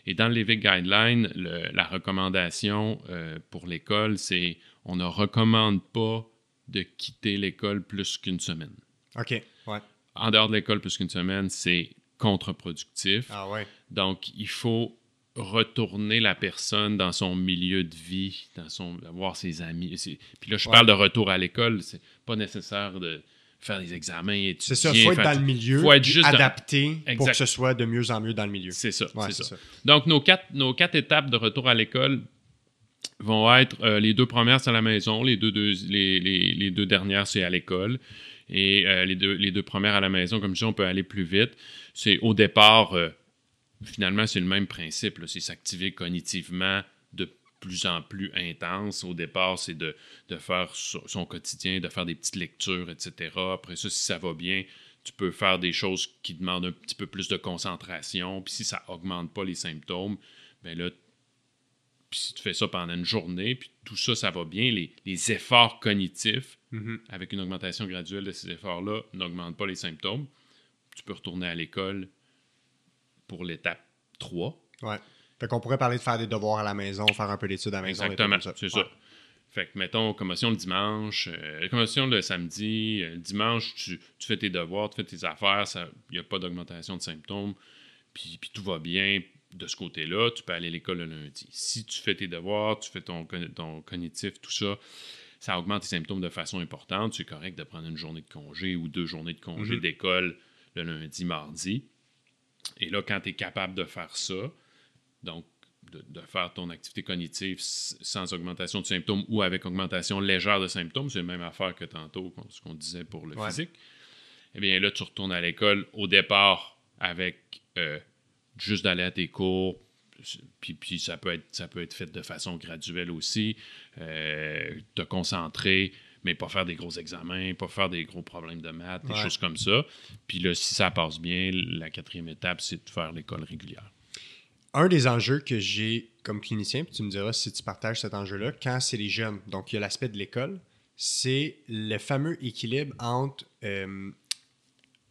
[SPEAKER 2] Et dans le Living Guideline, la recommandation euh, pour l'école, c'est on ne recommande pas de quitter l'école plus qu'une semaine.
[SPEAKER 1] OK. Ouais.
[SPEAKER 2] En dehors de l'école plus qu'une semaine, c'est contre-productif.
[SPEAKER 1] Ah ouais.
[SPEAKER 2] Donc, il faut retourner la personne dans son milieu de vie, dans son voir ses amis. Puis là, je parle de retour à l'école, c'est pas nécessaire de faire des examens et
[SPEAKER 1] C'est ça, il faut être dans le milieu, faut être juste adapté pour que ce soit de mieux en mieux dans le milieu.
[SPEAKER 2] C'est ça, c'est ça. Donc, nos quatre, nos quatre étapes de retour à l'école vont être euh, les deux premières, c'est à la maison, les deux, les, les, deux dernières, c'est à l'école. Et euh, les, deux, premières à la maison, comme je dis, on peut aller plus vite. C'est au départ, euh, finalement, c'est le même principe. C'est s'activer cognitivement de plus en plus intense. Au départ, c'est de, faire son quotidien, de faire des petites lectures, etc. Après ça, si ça va bien, tu peux faire des choses qui demandent un petit peu plus de concentration. Puis si ça augmente pas les symptômes, bien là, puis si tu fais ça pendant une journée, puis tout ça, ça va bien, les, efforts cognitifs, mm-hmm. avec une augmentation graduelle de ces efforts-là, n'augmentent pas les symptômes. Tu peux retourner à l'école pour l'étape 3.
[SPEAKER 1] Ouais. Fait qu'on pourrait parler de faire des devoirs à la maison, faire un peu d'études à la maison.
[SPEAKER 2] Exactement, c'est ça. Fait que, mettons, commotion le dimanche, euh, commotion le samedi, euh, le dimanche, tu, fais tes devoirs, tu fais tes affaires, il n'y a pas d'augmentation de symptômes, puis, puis, tout va bien de ce côté-là, tu peux aller à l'école le lundi. Si tu fais tes devoirs, tu fais ton, ton cognitif, tout ça, ça augmente tes symptômes de façon importante. C'est correct de prendre une journée de congé ou deux journées de congé mm-hmm. d'école le lundi, mardi. Et là, quand tu es capable de faire ça, donc de, de faire ton activité cognitive sans augmentation de symptômes ou avec augmentation légère de symptômes, c'est la même affaire que tantôt, ce qu'on disait pour le
[SPEAKER 1] Ouais.
[SPEAKER 2] physique, eh bien là, tu retournes à l'école au départ avec euh, juste d'aller à tes cours, puis, puis ça, peut être, ça peut être fait de façon graduelle aussi, euh, te concentrer, mais pas faire des gros examens, pas faire des gros problèmes de maths, des choses comme ça. Puis là, si ça passe bien, la quatrième étape, c'est de faire l'école régulière.
[SPEAKER 1] Un des enjeux que j'ai comme clinicien, puis tu me diras si tu partages cet enjeu-là, quand c'est les jeunes, donc il y a l'aspect de l'école, c'est le fameux équilibre entre euh,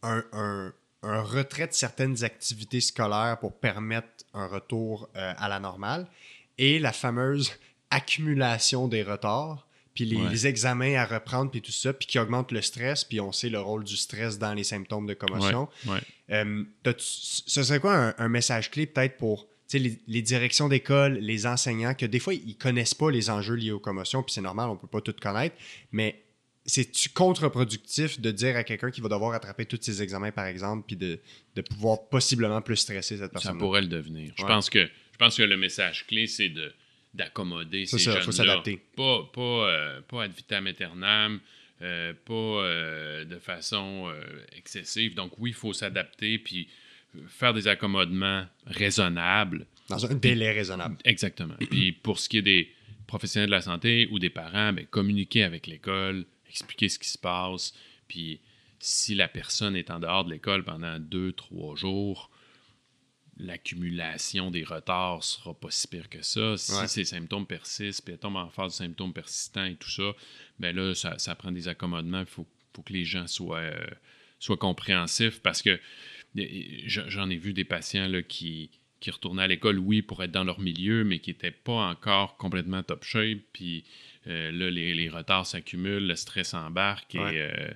[SPEAKER 1] un, un- un retrait de certaines activités scolaires pour permettre un retour euh, à la normale et la fameuse [laughs] accumulation des retards, puis les,
[SPEAKER 2] Ouais.
[SPEAKER 1] les examens à reprendre, puis tout ça, puis qui augmente le stress, puis on sait le rôle du stress dans les symptômes de commotion.
[SPEAKER 2] Ouais, ouais.
[SPEAKER 1] Euh, ce serait quoi un, un message clé peut-être pour les, les directions d'école, les enseignants, que des fois, ils connaissent pas les enjeux liés aux commotions, puis c'est normal, on peut pas tout connaître, mais c'est-tu contre-productif de dire à quelqu'un qui va devoir rattraper tous ses examens, par exemple, puis de, de pouvoir possiblement plus stresser cette
[SPEAKER 2] Ça
[SPEAKER 1] personne
[SPEAKER 2] pourrait le devenir. Je,
[SPEAKER 1] Ouais.
[SPEAKER 2] pense que, je pense que le message clé, c'est de d'accommoder ces
[SPEAKER 1] ça,
[SPEAKER 2] jeunes-là.
[SPEAKER 1] faut s'adapter.
[SPEAKER 2] Pas, pas, euh, pas ad vitam aeternam, euh, pas euh, de façon excessive. Donc oui, il faut s'adapter puis faire des accommodements raisonnables.
[SPEAKER 1] Dans un délai raisonnable.
[SPEAKER 2] Exactement. Puis pour ce qui est des professionnels de la santé ou des parents, ben, communiquer avec l'école, expliquer ce qui se passe. Puis si la personne est en dehors de l'école pendant deux, trois jours, l'accumulation des retards sera pas si pire que ça. Si
[SPEAKER 1] Ouais.
[SPEAKER 2] ces symptômes persistent, puis elle tombe en phase de symptômes persistants et tout ça, ben là, ça, ça prend des accommodements. Il faut, faut que les gens soient, euh, soient compréhensifs parce que je- j'en ai vu des patients là, qui, qui retournaient à l'école, oui, pour être dans leur milieu, mais qui n'étaient pas encore complètement top shape. Puis euh, là, les, les retards s'accumulent, le stress embarque et, euh,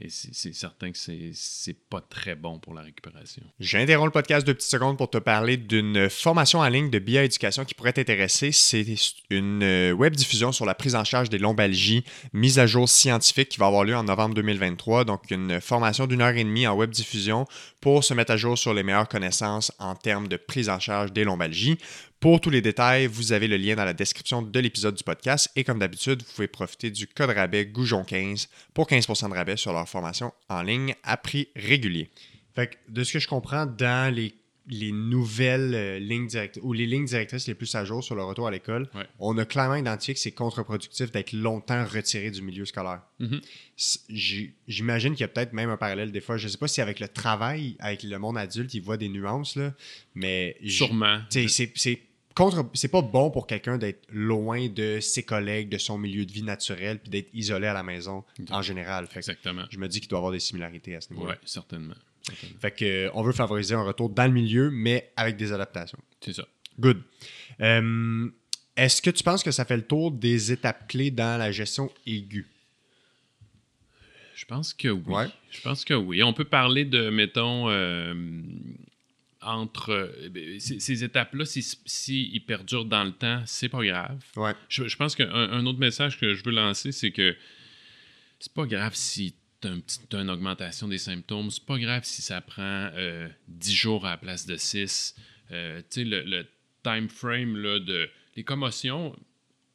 [SPEAKER 2] et c'est certain que c'est- pas très bon pour la récupération.
[SPEAKER 1] J'interromps le podcast deux petites secondes pour te parler d'une formation en ligne de bioéducation qui pourrait t'intéresser. C'est une euh, web diffusion sur la prise en charge des lombalgies, mise à jour scientifique qui va avoir lieu en novembre 2023. Donc, une formation d'une heure et demie en web diffusion pour se mettre à jour sur les meilleures connaissances en termes de prise en charge des lombalgies. Pour tous les détails, vous avez le lien dans la description de l'épisode du podcast et comme d'habitude, vous pouvez profiter du code rabais Goujon15 pour 15% de rabais sur leur formation en ligne à prix régulier. Fait que de ce que je comprends, dans les, les nouvelles euh, lignes directrices ou les lignes directrices les plus à jour sur le retour à l'école,
[SPEAKER 2] Ouais.
[SPEAKER 1] on a clairement identifié que c'est contre-productif d'être longtemps retiré du milieu scolaire.
[SPEAKER 2] Mhm.
[SPEAKER 1] J'ai- J'imagine qu'il y a peut-être même un parallèle des fois. Je sais pas si avec le travail, avec le monde adulte, ils voient des nuances, là, mais
[SPEAKER 2] Sûrement.
[SPEAKER 1] tu sais, c'est- c'est contre c'est pas bon pour quelqu'un d'être loin de ses collègues, de son milieu de vie naturel, puis d'être isolé à la maison en général. Fait que
[SPEAKER 2] Exactement.
[SPEAKER 1] je me dis qu'il doit y avoir des similarités à ce niveau-là.
[SPEAKER 2] Oui, certainement. Certainement.
[SPEAKER 1] Fait que, euh, on veut favoriser un retour dans le milieu, mais avec des adaptations.
[SPEAKER 2] C'est ça.
[SPEAKER 1] Good. Euh, Est-ce que tu penses que ça fait le tour des étapes clés dans la gestion aiguë?
[SPEAKER 2] Je pense que oui.
[SPEAKER 1] Ouais.
[SPEAKER 2] Je pense que oui. On peut parler de, mettons, euh, entre euh, ben, ces, ces étapes-là, si, si ils perdurent dans le temps, c'est pas grave.
[SPEAKER 1] Ouais.
[SPEAKER 2] Je, je pense qu'un un autre message que je veux lancer, c'est que c'est pas grave si tu as, une augmentation des symptômes, c'est pas grave si ça prend euh, 10 jours à la place de 6. Euh, tu sais, le, le time frame là, de les commotions,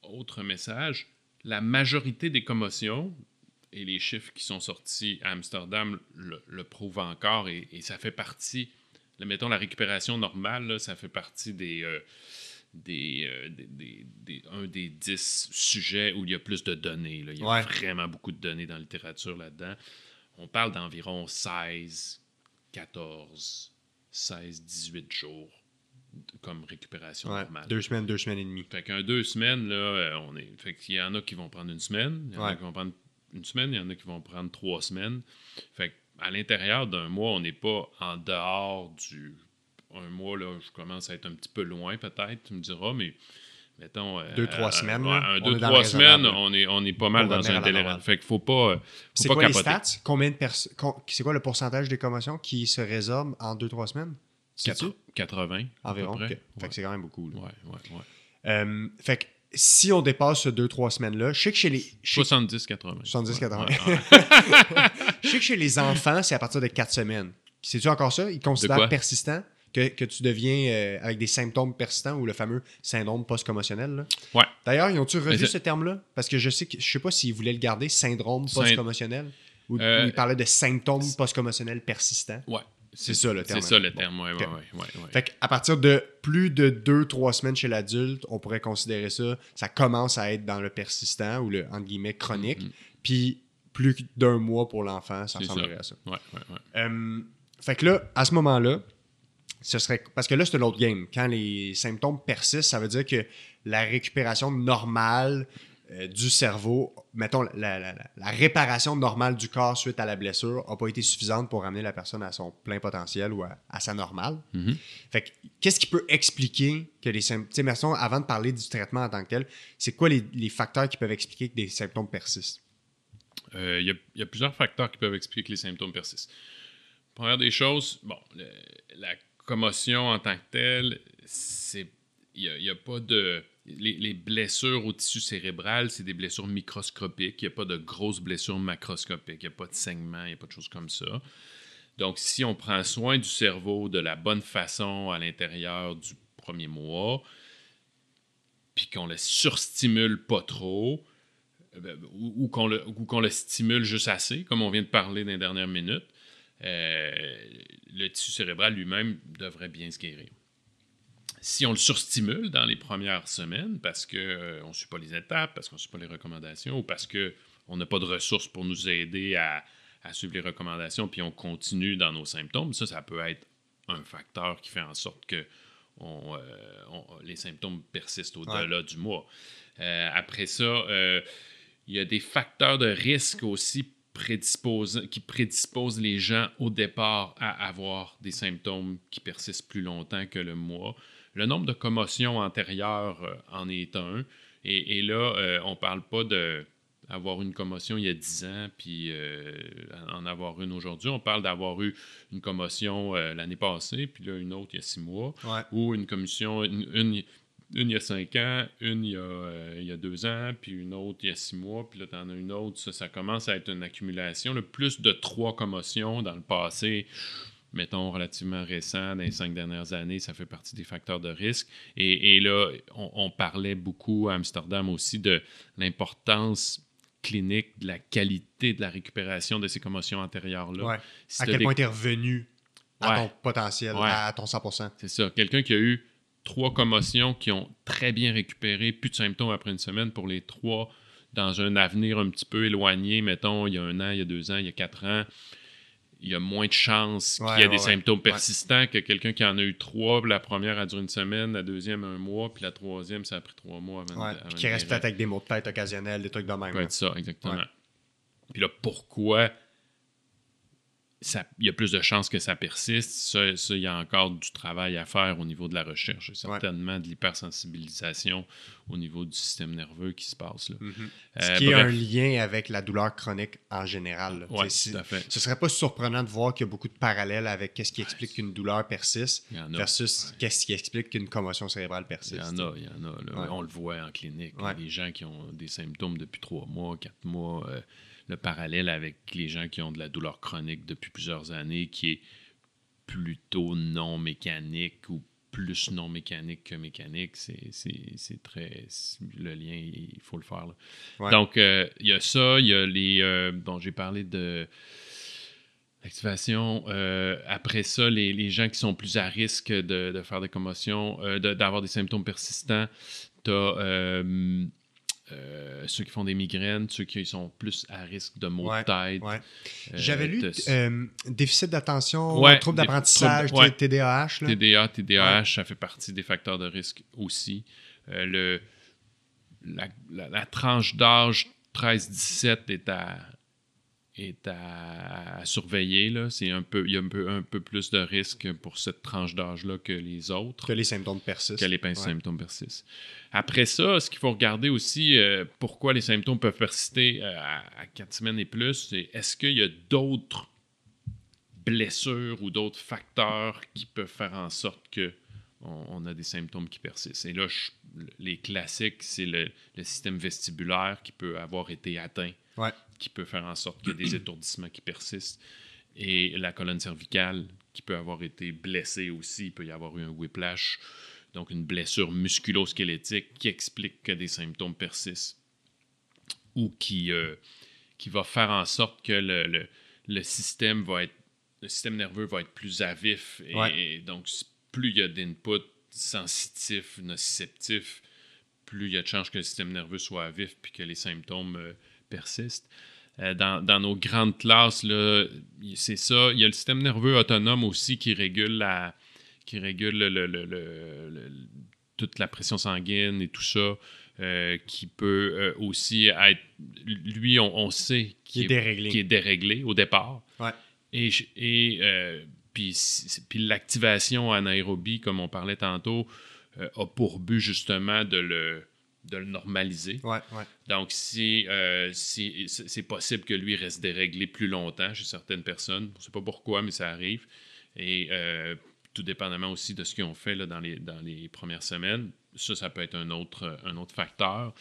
[SPEAKER 2] autre message, la majorité des commotions, et les chiffres qui sont sortis à Amsterdam le, le prouvent encore, et, et ça fait partie, mettons la récupération normale, là, ça fait partie des, euh, des, euh, des- des- des- un des dix sujets où il y a plus de données. là. Il y a
[SPEAKER 1] Ouais.
[SPEAKER 2] vraiment beaucoup de données dans la littérature là-dedans. On parle d'environ 16, 14, 16, 18 jours comme récupération
[SPEAKER 1] Ouais.
[SPEAKER 2] normale.
[SPEAKER 1] Deux semaines, deux semaines et demie.
[SPEAKER 2] Fait qu'un deux semaines, là, euh, on est. Fait qu'il y en a qui vont prendre une semaine, il y en
[SPEAKER 1] Ouais.
[SPEAKER 2] a qui vont prendre une semaine, il y en a qui vont prendre trois semaines. Fait qu'à l'intérieur d'un mois, on n'est pas en dehors du. Un mois, là, je commence à être un petit peu loin, peut-être, tu me diras, mais mettons. euh,
[SPEAKER 1] Deux, trois
[SPEAKER 2] euh,
[SPEAKER 1] semaines,
[SPEAKER 2] un, deux, trois semaines, on est, on est pas mal dans
[SPEAKER 1] à
[SPEAKER 2] un
[SPEAKER 1] normale.
[SPEAKER 2] Fait qu'il faut pas. Faut
[SPEAKER 1] C'est
[SPEAKER 2] pas
[SPEAKER 1] quoi les stats? Combien de personnes. C'est quoi le pourcentage des commotions qui se résorbent en deux, trois semaines? Sais-tu?
[SPEAKER 2] Quatre- 80. à
[SPEAKER 1] Environ. Fait que c'est quand même beaucoup. là.
[SPEAKER 2] Ouais, ouais, ouais.
[SPEAKER 1] Euh, fait que si on dépasse ce deux, trois semaines-là, je sais que chez les. je sais-
[SPEAKER 2] 70-80.
[SPEAKER 1] 70-80. Je sais que chez les enfants, c'est à partir de 4 semaines. Sais-tu encore ça? Ils considèrent persistant que, que tu deviens euh, avec des symptômes persistants ou le fameux syndrome post-commotionnel. là.
[SPEAKER 2] Ouais.
[SPEAKER 1] D'ailleurs, ils ont-tu revu ce terme-là? Parce que je sais que je sais pas s'ils voulaient le garder, syndrome
[SPEAKER 2] Syn-
[SPEAKER 1] post-commotionnel. Ou,
[SPEAKER 2] Euh,
[SPEAKER 1] ou ils parlaient de symptômes post-commotionnels persistants.
[SPEAKER 2] Ouais.
[SPEAKER 1] C'est ça, le terme.
[SPEAKER 2] C'est ça le terme, ouais,
[SPEAKER 1] Ok.
[SPEAKER 2] ouais, ouais, ouais, ouais.
[SPEAKER 1] Fait qu'à partir de plus de 2-3 semaines chez l'adulte, on pourrait considérer ça, ça commence à être dans le persistant ou le entre guillemets chronique.
[SPEAKER 2] Mhm.
[SPEAKER 1] Puis plus d'un mois pour l'enfant, ça ressemblerait à ça.
[SPEAKER 2] Ouais, ouais, ouais.
[SPEAKER 1] Euh, fait que là, à ce moment-là, ce serait. Parce que là, c'est un autre game. Quand les symptômes persistent, ça veut dire que la récupération normale euh, du cerveau, mettons, la, la- la- la réparation normale du corps suite à la blessure n'a pas été suffisante pour ramener la personne à son plein potentiel ou à, à sa normale.
[SPEAKER 2] Mhm.
[SPEAKER 1] Fait que, qu'est-ce qui peut expliquer que les symptômes. Tu sais, mettons, avant de parler du traitement en tant que tel, c'est quoi les, les facteurs qui peuvent expliquer que des symptômes persistent?
[SPEAKER 2] Euh, Il y, a- plusieurs facteurs qui peuvent expliquer que les symptômes persistent. Première des choses, bon, la commotion en tant que telle, c'est. Il a, pas de. Les, les blessures au tissu cérébral, c'est des blessures microscopiques. Il n'y a pas de grosses blessures macroscopiques. Il n'y a pas de saignement, il n'y a pas de choses comme ça. Donc, si on prend soin du cerveau de la bonne façon à l'intérieur du premier mois, puis qu'on le surstimule pas trop, ou, ou qu'on le, ou qu'on le stimule juste assez, comme on vient de parler dans les dernières minutes, euh, le tissu cérébral lui-même devrait bien se guérir. Si on le surstimule dans les premières semaines, parce qu'on ne suit pas les étapes, parce qu'on ne suit pas les recommandations, ou parce qu'on n'a pas de ressources pour nous aider à, à suivre les recommandations, puis on continue dans nos symptômes, ça, ça peut être un facteur qui fait en sorte que on, euh, on- les symptômes persistent au-delà du mois. Euh, après ça, euh, il y a des facteurs de risque aussi qui prédisposent les gens au départ à avoir des symptômes qui persistent plus longtemps que le mois. Le nombre de commotions antérieures euh, en est un. Et, et là, euh, on ne parle pas de avoir une commotion il y a 10 ans, puis euh, en avoir une aujourd'hui. On parle d'avoir eu une commotion euh, l'année passée, puis là, une autre il y a 6 mois
[SPEAKER 1] Ouais.
[SPEAKER 2] ou une une, une il y a cinq ans, une il y a, euh, il y a deux ans, puis une autre il y a six mois, puis là, tu en as une autre. Ça, ça commence à être une accumulation. Le plus de trois commotions dans le passé, mettons, relativement récent, dans les cinq dernières années, ça fait partie des facteurs de risque. Et, et là, on, on parlait beaucoup à Amsterdam aussi de l'importance clinique, de la qualité de la récupération de ces commotions antérieures-là.
[SPEAKER 1] Ouais.
[SPEAKER 2] Si
[SPEAKER 1] à quel
[SPEAKER 2] des-
[SPEAKER 1] point tu es revenu à
[SPEAKER 2] Ouais.
[SPEAKER 1] ton potentiel,
[SPEAKER 2] Ouais.
[SPEAKER 1] à ton 100%.
[SPEAKER 2] C'est ça. Quelqu'un qui a eu trois commotions qui ont très bien récupéré, plus de symptômes après une semaine pour les trois dans un avenir un petit peu éloigné, mettons, il y a un an, il y a deux ans, il y a quatre ans, il y a moins de chances
[SPEAKER 1] Ouais,
[SPEAKER 2] qu'il y ait
[SPEAKER 1] ouais,
[SPEAKER 2] des symptômes
[SPEAKER 1] Ouais.
[SPEAKER 2] persistants que quelqu'un qui en a eu trois. La première a duré une semaine, la deuxième un mois, puis la troisième, ça a pris trois mois avant,
[SPEAKER 1] Puis qui reste peut-être avec des maux de tête occasionnels, des trucs de même.
[SPEAKER 2] Être ça, exactement. Puis là, pourquoi il y a plus de chances que ça persiste? Ça, il y a encore du travail à faire au niveau de la recherche. et certainement de l'hypersensibilisation au niveau du système nerveux qui se passe. Là.
[SPEAKER 1] Mhm.
[SPEAKER 2] Euh,
[SPEAKER 1] Ce qui est
[SPEAKER 2] bref.
[SPEAKER 1] un lien avec la douleur chronique en général.
[SPEAKER 2] Ouais,
[SPEAKER 1] sais,
[SPEAKER 2] tout
[SPEAKER 1] si-
[SPEAKER 2] à fait.
[SPEAKER 1] Ce serait pas surprenant de voir qu'il y a beaucoup de parallèles avec qu'est-ce qui explique qu'une douleur persiste
[SPEAKER 2] Il a.
[SPEAKER 1] versus qu'est-ce qui explique qu'une commotion cérébrale
[SPEAKER 2] Il
[SPEAKER 1] persiste.
[SPEAKER 2] y en a, il y en a. On le voit en clinique. Les gens qui ont des symptômes depuis trois mois, quatre mois, euh, le parallèle avec les gens qui ont de la douleur chronique depuis plusieurs années, qui est plutôt non mécanique ou plus non mécanique que mécanique, c'est c'est- c'est très... Le lien, il faut le faire. là.
[SPEAKER 1] Ouais.
[SPEAKER 2] Donc, euh, il y a ça, il y a les... euh, bon, j'ai parlé de... L'activation. euh, après ça, les, les gens qui sont plus à risque de, de faire des commotions, euh, de- d'avoir des symptômes persistants, tu as ceux qui font des migraines, ceux qui sont plus à risque de maux
[SPEAKER 1] Ouais,
[SPEAKER 2] de tête.
[SPEAKER 1] ouais.
[SPEAKER 2] Euh,
[SPEAKER 1] J'avais lu euh, déficit d'attention,
[SPEAKER 2] Ouais,
[SPEAKER 1] trouble
[SPEAKER 2] des-
[SPEAKER 1] d'apprentissage. TDAH. là.
[SPEAKER 2] TDA, TDAH, ça fait partie des facteurs de risque aussi. Euh, le, la, la- la tranche d'âge 13-17 est à, est à, à surveiller. Là. C'est un peu, il y a un peu, un peu plus de risque pour cette tranche d'âge-là que les autres.
[SPEAKER 1] Que les symptômes persistent.
[SPEAKER 2] que les
[SPEAKER 1] Ouais.
[SPEAKER 2] symptômes persistent. Après ça, ce qu'il faut regarder aussi, euh, pourquoi les symptômes peuvent persister euh, à, à 4 semaines et plus, c'est est-ce qu'il y a d'autres blessures ou d'autres facteurs qui peuvent faire en sorte que on, on a des symptômes qui persistent. Et là, je- les classiques, c'est le, le système vestibulaire qui peut avoir été atteint,
[SPEAKER 1] Ouais.
[SPEAKER 2] qui peut faire en sorte qu'il y a des étourdissements qui persistent. et la colonne cervicale qui peut avoir été blessée aussi. Il peut y avoir eu un whiplash, donc une blessure musculo-squelettique qui explique que des symptômes persistent ou qui, euh, qui va faire en sorte que le, le, système va être le système nerveux va être plus à vif et, donc plus il y a d'input sensitifs, nociceptifs, plus il y a de chances que le système nerveux soit à vif puis que les symptômes euh, persistent. Euh, dans, nos grandes classes, c'est ça. Il y a le système nerveux autonome aussi qui régule la, qui régule le, toute la pression sanguine et tout ça. Euh, qui peut euh, aussi être. Lui, on, sait qu'il est, déréglé. est déréglé au départ. Et, et puis, puis l'activation anaérobie, comme on parlait tantôt, a pour but justement de le de le normaliser. Donc, si, euh, si c'est possible que lui reste déréglé plus longtemps chez certaines personnes, je ne sais pas pourquoi, mais ça arrive. Et euh, tout dépendamment aussi de ce qu'ils ont fait là, dans, les, dans les premières semaines. Ça, ça peut être un autre, un autre facteur.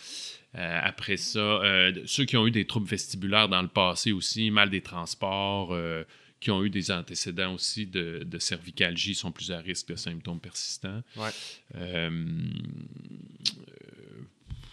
[SPEAKER 2] Euh, après ça, ceux qui ont eu des troubles vestibulaires dans le passé aussi, mal des transports, qui ont eu des antécédents aussi de, de, cervicalgie sont plus à risque de symptômes persistants.
[SPEAKER 1] Ouais.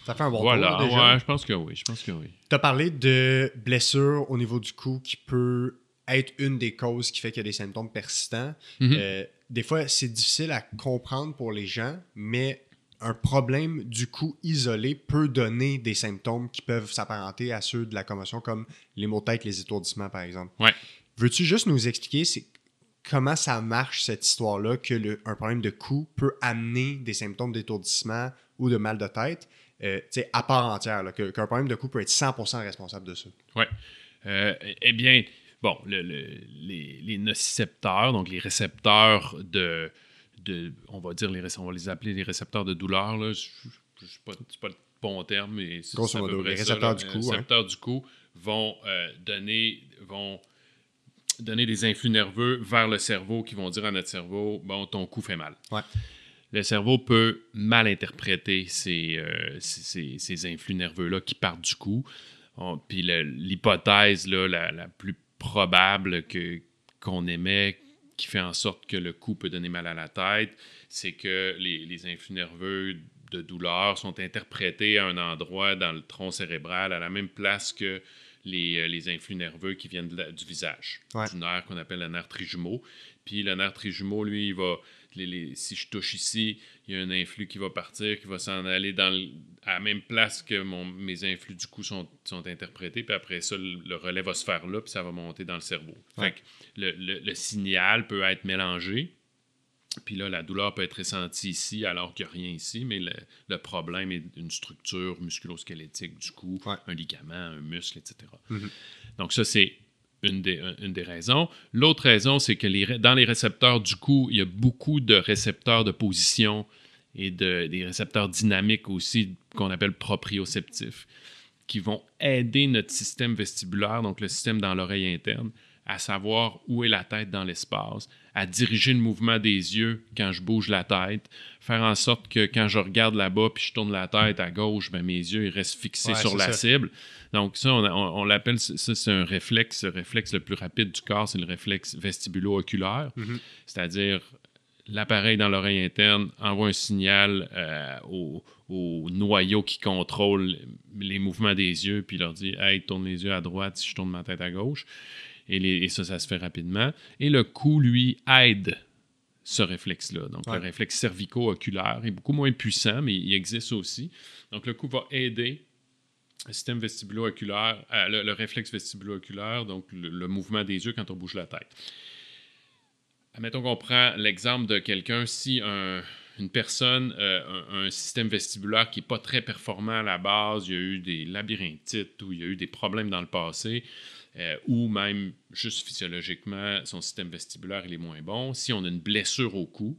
[SPEAKER 2] Ça fait un bon voilà, tour déjà. Ouais, je pense que oui. Je pense que oui.
[SPEAKER 1] Tu as parlé de blessures au niveau du cou qui peut être une des causes qui fait qu'il y a des symptômes persistants. Mhm. Euh, des fois, c'est difficile à comprendre pour les gens, mais un problème du cou isolé peut donner des symptômes qui peuvent s'apparenter à ceux de la commotion, comme les maux de tête, les étourdissements, par exemple.
[SPEAKER 2] Ouais.
[SPEAKER 1] Veux-tu juste nous expliquer comment ça marche, cette histoire-là, que un problème de cou peut amener des symptômes d'étourdissement ou de mal de tête? euh, à part entière, qu'un problème de cou peut être 100% responsable de ça.
[SPEAKER 2] Oui. Euh, eh bien, bon, les, les, nocicepteurs, donc les récepteurs de, de, on va dire, les, on va les appeler les récepteurs de douleur, là, je ne sais pas, pas le bon terme, mais c'est
[SPEAKER 1] les récepteurs du cou. Les
[SPEAKER 2] récepteurs du cou vont euh, donner, vont donner des influx nerveux vers le cerveau qui vont dire à notre cerveau, bon, ton cou fait mal.
[SPEAKER 1] Ouais
[SPEAKER 2] le cerveau peut mal interpréter ces, euh, influx nerveux-là qui partent du cou. puis l'hypothèse la, la, plus probable que, qu'on émet qui fait en sorte que le cou peut donner mal à la tête, c'est que les, influx nerveux de douleur sont interprétés à un endroit dans le tronc cérébral, à la même place que les, euh, influx nerveux qui viennent du visage, du nerf qu'on appelle le nerf trijumeau. Puis le nerf trijumeau, lui, il va si je touche ici, il y a un influx qui va partir, qui va s'en aller dans à la même place que mon, mes influx du coup sont, sont, interprétés, puis après ça, le, relais va se faire là, puis ça va monter dans le cerveau. le, le, signal peut être mélangé, puis là, la douleur peut être ressentie ici alors qu'il n'y a rien ici, mais le, problème est une structure musculo-squelettique du cou, un ligament, un muscle, etc. Mm-hmm. Donc ça, c'est une des, une des raisons. L'autre raison, c'est que les, dans les récepteurs du cou, il y a beaucoup de récepteurs de position et de, des récepteurs dynamiques aussi qu'on appelle proprioceptifs, qui vont aider notre système vestibulaire, donc le système dans l'oreille interne, à savoir où est la tête dans l'espace, à diriger le mouvement des yeux quand je bouge la tête, faire en sorte que quand je regarde là-bas puis je tourne la tête à gauche, ben, mes yeux ils restent fixés sur la cible. Donc ça, on, l'appelle, ça c'est un réflexe, le réflexe le plus rapide du corps, c'est le réflexe vestibulo-oculaire, mm-hmm. c'est-à-dire l'appareil dans l'oreille interne envoie un signal euh, au, au, noyau qui contrôle les mouvements des yeux, puis leur dit Hey, tourne les yeux à droite si je tourne ma tête à gauche. Et, ça, ça se fait rapidement. Et le cou, lui, aide ce réflexe-là. Donc, le réflexe cervico-oculaire est beaucoup moins puissant, mais il existe aussi. Donc, le cou va aider le système vestibulo-oculaire, euh, le, réflexe vestibulo-oculaire, donc le, mouvement des yeux quand on bouge la tête. Admettons qu'on prend l'exemple de quelqu'un, si une personne euh, a un, système vestibulaire qui n'est pas très performant à la base, il y a eu des labyrinthites ou il y a eu des problèmes dans le passé, euh, ou même juste physiologiquement, son système vestibulaire il est moins bon. Si on a une blessure au cou,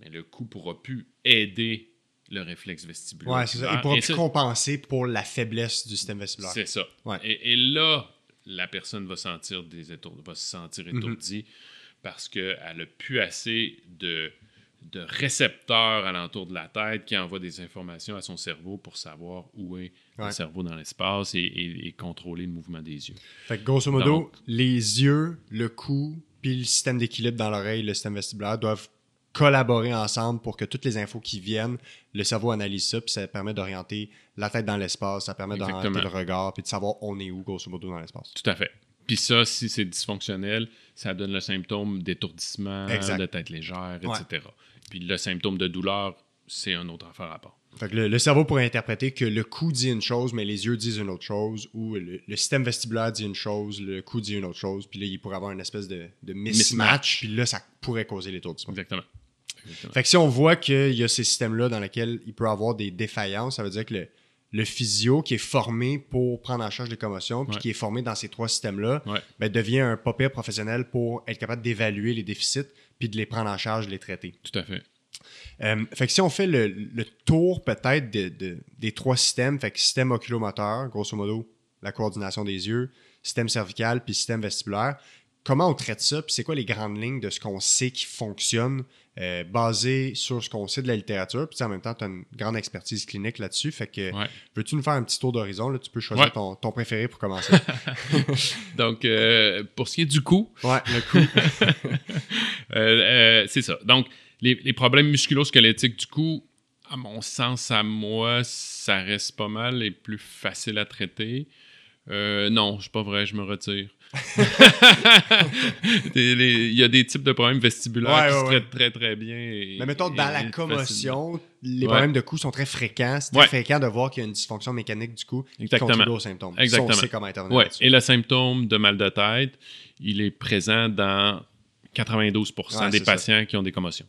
[SPEAKER 2] mais le cou pourra plus aider le réflexe vestibulaire.
[SPEAKER 1] Ouais, c'est ça. Il pourra plus compenser pour la faiblesse du système vestibulaire.
[SPEAKER 2] C'est ça. Et, là, la personne va sentir des va se sentir mhm. étourdie parce qu'elle n'a plus assez de de récepteurs alentour de la tête qui envoient des informations à son cerveau pour savoir où est
[SPEAKER 1] Ouais.
[SPEAKER 2] le cerveau dans l'espace et, et- et contrôler le mouvement des yeux.
[SPEAKER 1] Fait que grosso modo,
[SPEAKER 2] Donc-
[SPEAKER 1] les yeux, le cou, puis le système d'équilibre dans l'oreille, le système vestibulaire doivent collaborer ensemble pour que toutes les infos qui viennent, le cerveau analyse ça, puis ça permet d'orienter la tête dans l'espace, ça permet d'orienter le regard, puis de savoir on est où, grosso modo, dans l'espace.
[SPEAKER 2] Tout à fait. Puis ça, si c'est dysfonctionnel, ça donne le symptôme d'étourdissement, de tête légère,
[SPEAKER 1] Ouais.
[SPEAKER 2] Puis le symptôme de douleur, c'est un autre affaire à part.
[SPEAKER 1] Fait que le, le cerveau pourrait interpréter que le cou dit une chose, mais les yeux disent une autre chose, ou le, le système vestibulaire dit une chose, le cou dit une autre chose, puis là, il pourrait avoir une espèce de, de mismatch, puis là, ça pourrait causer l'étourdissement.
[SPEAKER 2] Exactement. Exactement.
[SPEAKER 1] Fait que si on voit qu'il y a ces systèmes-là dans lesquels il peut avoir des défaillances, ça veut dire que le, le physio qui est formé pour prendre en charge les commotions, puis
[SPEAKER 2] Ouais.
[SPEAKER 1] qui est formé dans ces trois systèmes-là,
[SPEAKER 2] Ouais.
[SPEAKER 1] ben, devient un pas pire professionnel pour être capable d'évaluer les déficits, puis de les prendre en charge, de les traiter.
[SPEAKER 2] Tout à fait.
[SPEAKER 1] Euh, fait que si on fait le, le tour peut-être de- de- des trois systèmes, fait que système oculomoteur, grosso modo, la coordination des yeux, système cervical, puis système vestibulaire, comment on traite ça, puis c'est quoi les grandes lignes de ce qu'on sait qui fonctionne, euh, basé sur ce qu'on sait de la littérature, puis en même temps, tu as une grande expertise clinique là-dessus, fait que
[SPEAKER 2] Ouais.
[SPEAKER 1] veux-tu nous faire un petit tour d'horizon, tu peux choisir
[SPEAKER 2] Ouais.
[SPEAKER 1] ton, ton préféré pour commencer. [laughs]
[SPEAKER 2] Donc, euh, pour ce qui est du cou,
[SPEAKER 1] ouais, le coup. [laughs]
[SPEAKER 2] euh, c'est ça. Donc, les, les problèmes musculo-squelettiques du cou, à mon sens, à moi, ça reste pas mal et plus facile à traiter. Non, c'est pas vrai, je me retire. [laughs] Il y a des types de problèmes vestibulaires
[SPEAKER 1] Ouais,
[SPEAKER 2] qui
[SPEAKER 1] ouais,
[SPEAKER 2] se
[SPEAKER 1] ouais.
[SPEAKER 2] traitent très très bien. et-
[SPEAKER 1] Mais mettons, dans la commotion, les problèmes de cou sont très fréquents. C'est très fréquent de voir qu'il y a une dysfonction mécanique du cou qui
[SPEAKER 2] Exactement.
[SPEAKER 1] contribue aux symptômes. Ça,
[SPEAKER 2] Exactement.
[SPEAKER 1] on sait comment intervenir
[SPEAKER 2] Ouais.
[SPEAKER 1] là-dessus.
[SPEAKER 2] Et le symptôme de mal de tête, il est présent dans 92
[SPEAKER 1] Ouais,
[SPEAKER 2] des
[SPEAKER 1] c'est ça.
[SPEAKER 2] patients qui ont des commotions.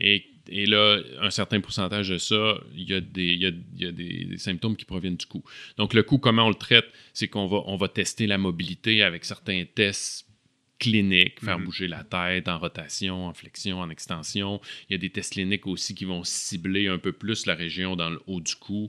[SPEAKER 2] Et, et là, un certain pourcentage de ça, il y a, des, symptômes qui proviennent du cou. Donc, le cou, comment on le traite? C'est qu'on va, on va tester la mobilité avec certains tests cliniques, faire
[SPEAKER 1] Mhm.
[SPEAKER 2] bouger la tête en rotation, en flexion, en extension. Il y a des tests cliniques aussi qui vont cibler un peu plus la région dans le haut du cou.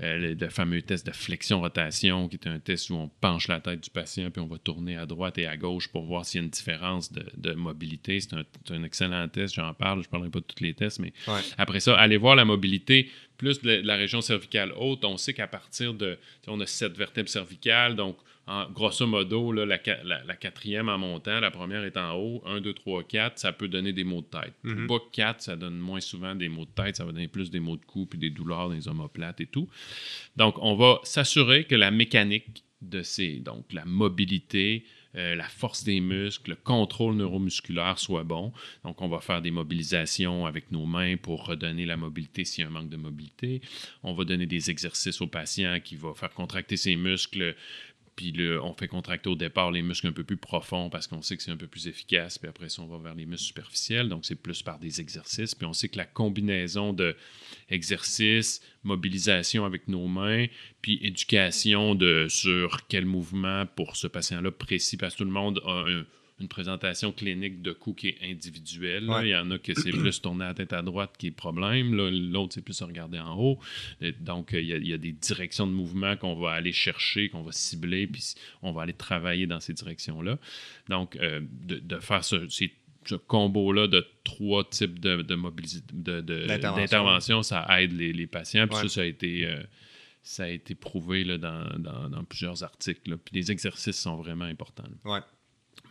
[SPEAKER 2] Euh, le, le fameux test de flexion-rotation, qui est un test où on penche la tête du patient puis on va tourner à droite et à gauche pour voir s'il y a une différence de, de mobilité. C'est un, excellent test, j'en parle, je ne parlerai pas de tous les tests, mais
[SPEAKER 1] Ouais.
[SPEAKER 2] après ça, allez voir la mobilité plus de la, région cervicale haute. On sait qu'à partir de. On a sept vertèbres cervicales, donc en, grosso modo, là, la, qua- la- la quatrième en montant, la première est en haut. 1, 2, 3, 4, ça peut donner des maux de tête. Plus bas que 4, ça donne moins souvent des maux de tête, ça va donner plus des maux de cou puis des douleurs dans les omoplates et tout. Donc, on va s'assurer que la mécanique de ces. Donc, la mobilité, euh, la force des muscles, le contrôle neuromusculaire soit bon. Donc, on va faire des mobilisations avec nos mains pour redonner la mobilité s'il y a un manque de mobilité. On va donner des exercices au patient qui va faire contracter ses muscles. Puis on fait contracter au départ les muscles un peu plus profonds parce qu'on sait que c'est un peu plus efficace. Puis après ça, on va vers les muscles superficiels. Donc, c'est plus par des exercices. Puis on sait que la combinaison de exercices, mobilisation avec nos mains, puis éducation de, sur quel mouvement pour ce patient-là précis, parce que tout le monde a un- une présentation clinique de cou qui est individuelle.
[SPEAKER 1] Ouais.
[SPEAKER 2] Il y en a que c'est plus tourner la tête à droite qui est problème. L'autre, c'est plus regarder en haut. Et donc, euh, il y, a, il y a des directions de mouvement qu'on va aller chercher, qu'on va cibler, puis on va aller travailler dans ces directions-là. Donc, euh, de, de faire ce, ces- ce combo-là de trois types de,
[SPEAKER 1] D'intervention.
[SPEAKER 2] ça aide les, les patients. Puis
[SPEAKER 1] Ouais.
[SPEAKER 2] ça, ça a été, euh, ça a été prouvé là, dans, dans- dans plusieurs articles. là. Puis les exercices sont vraiment importants. là.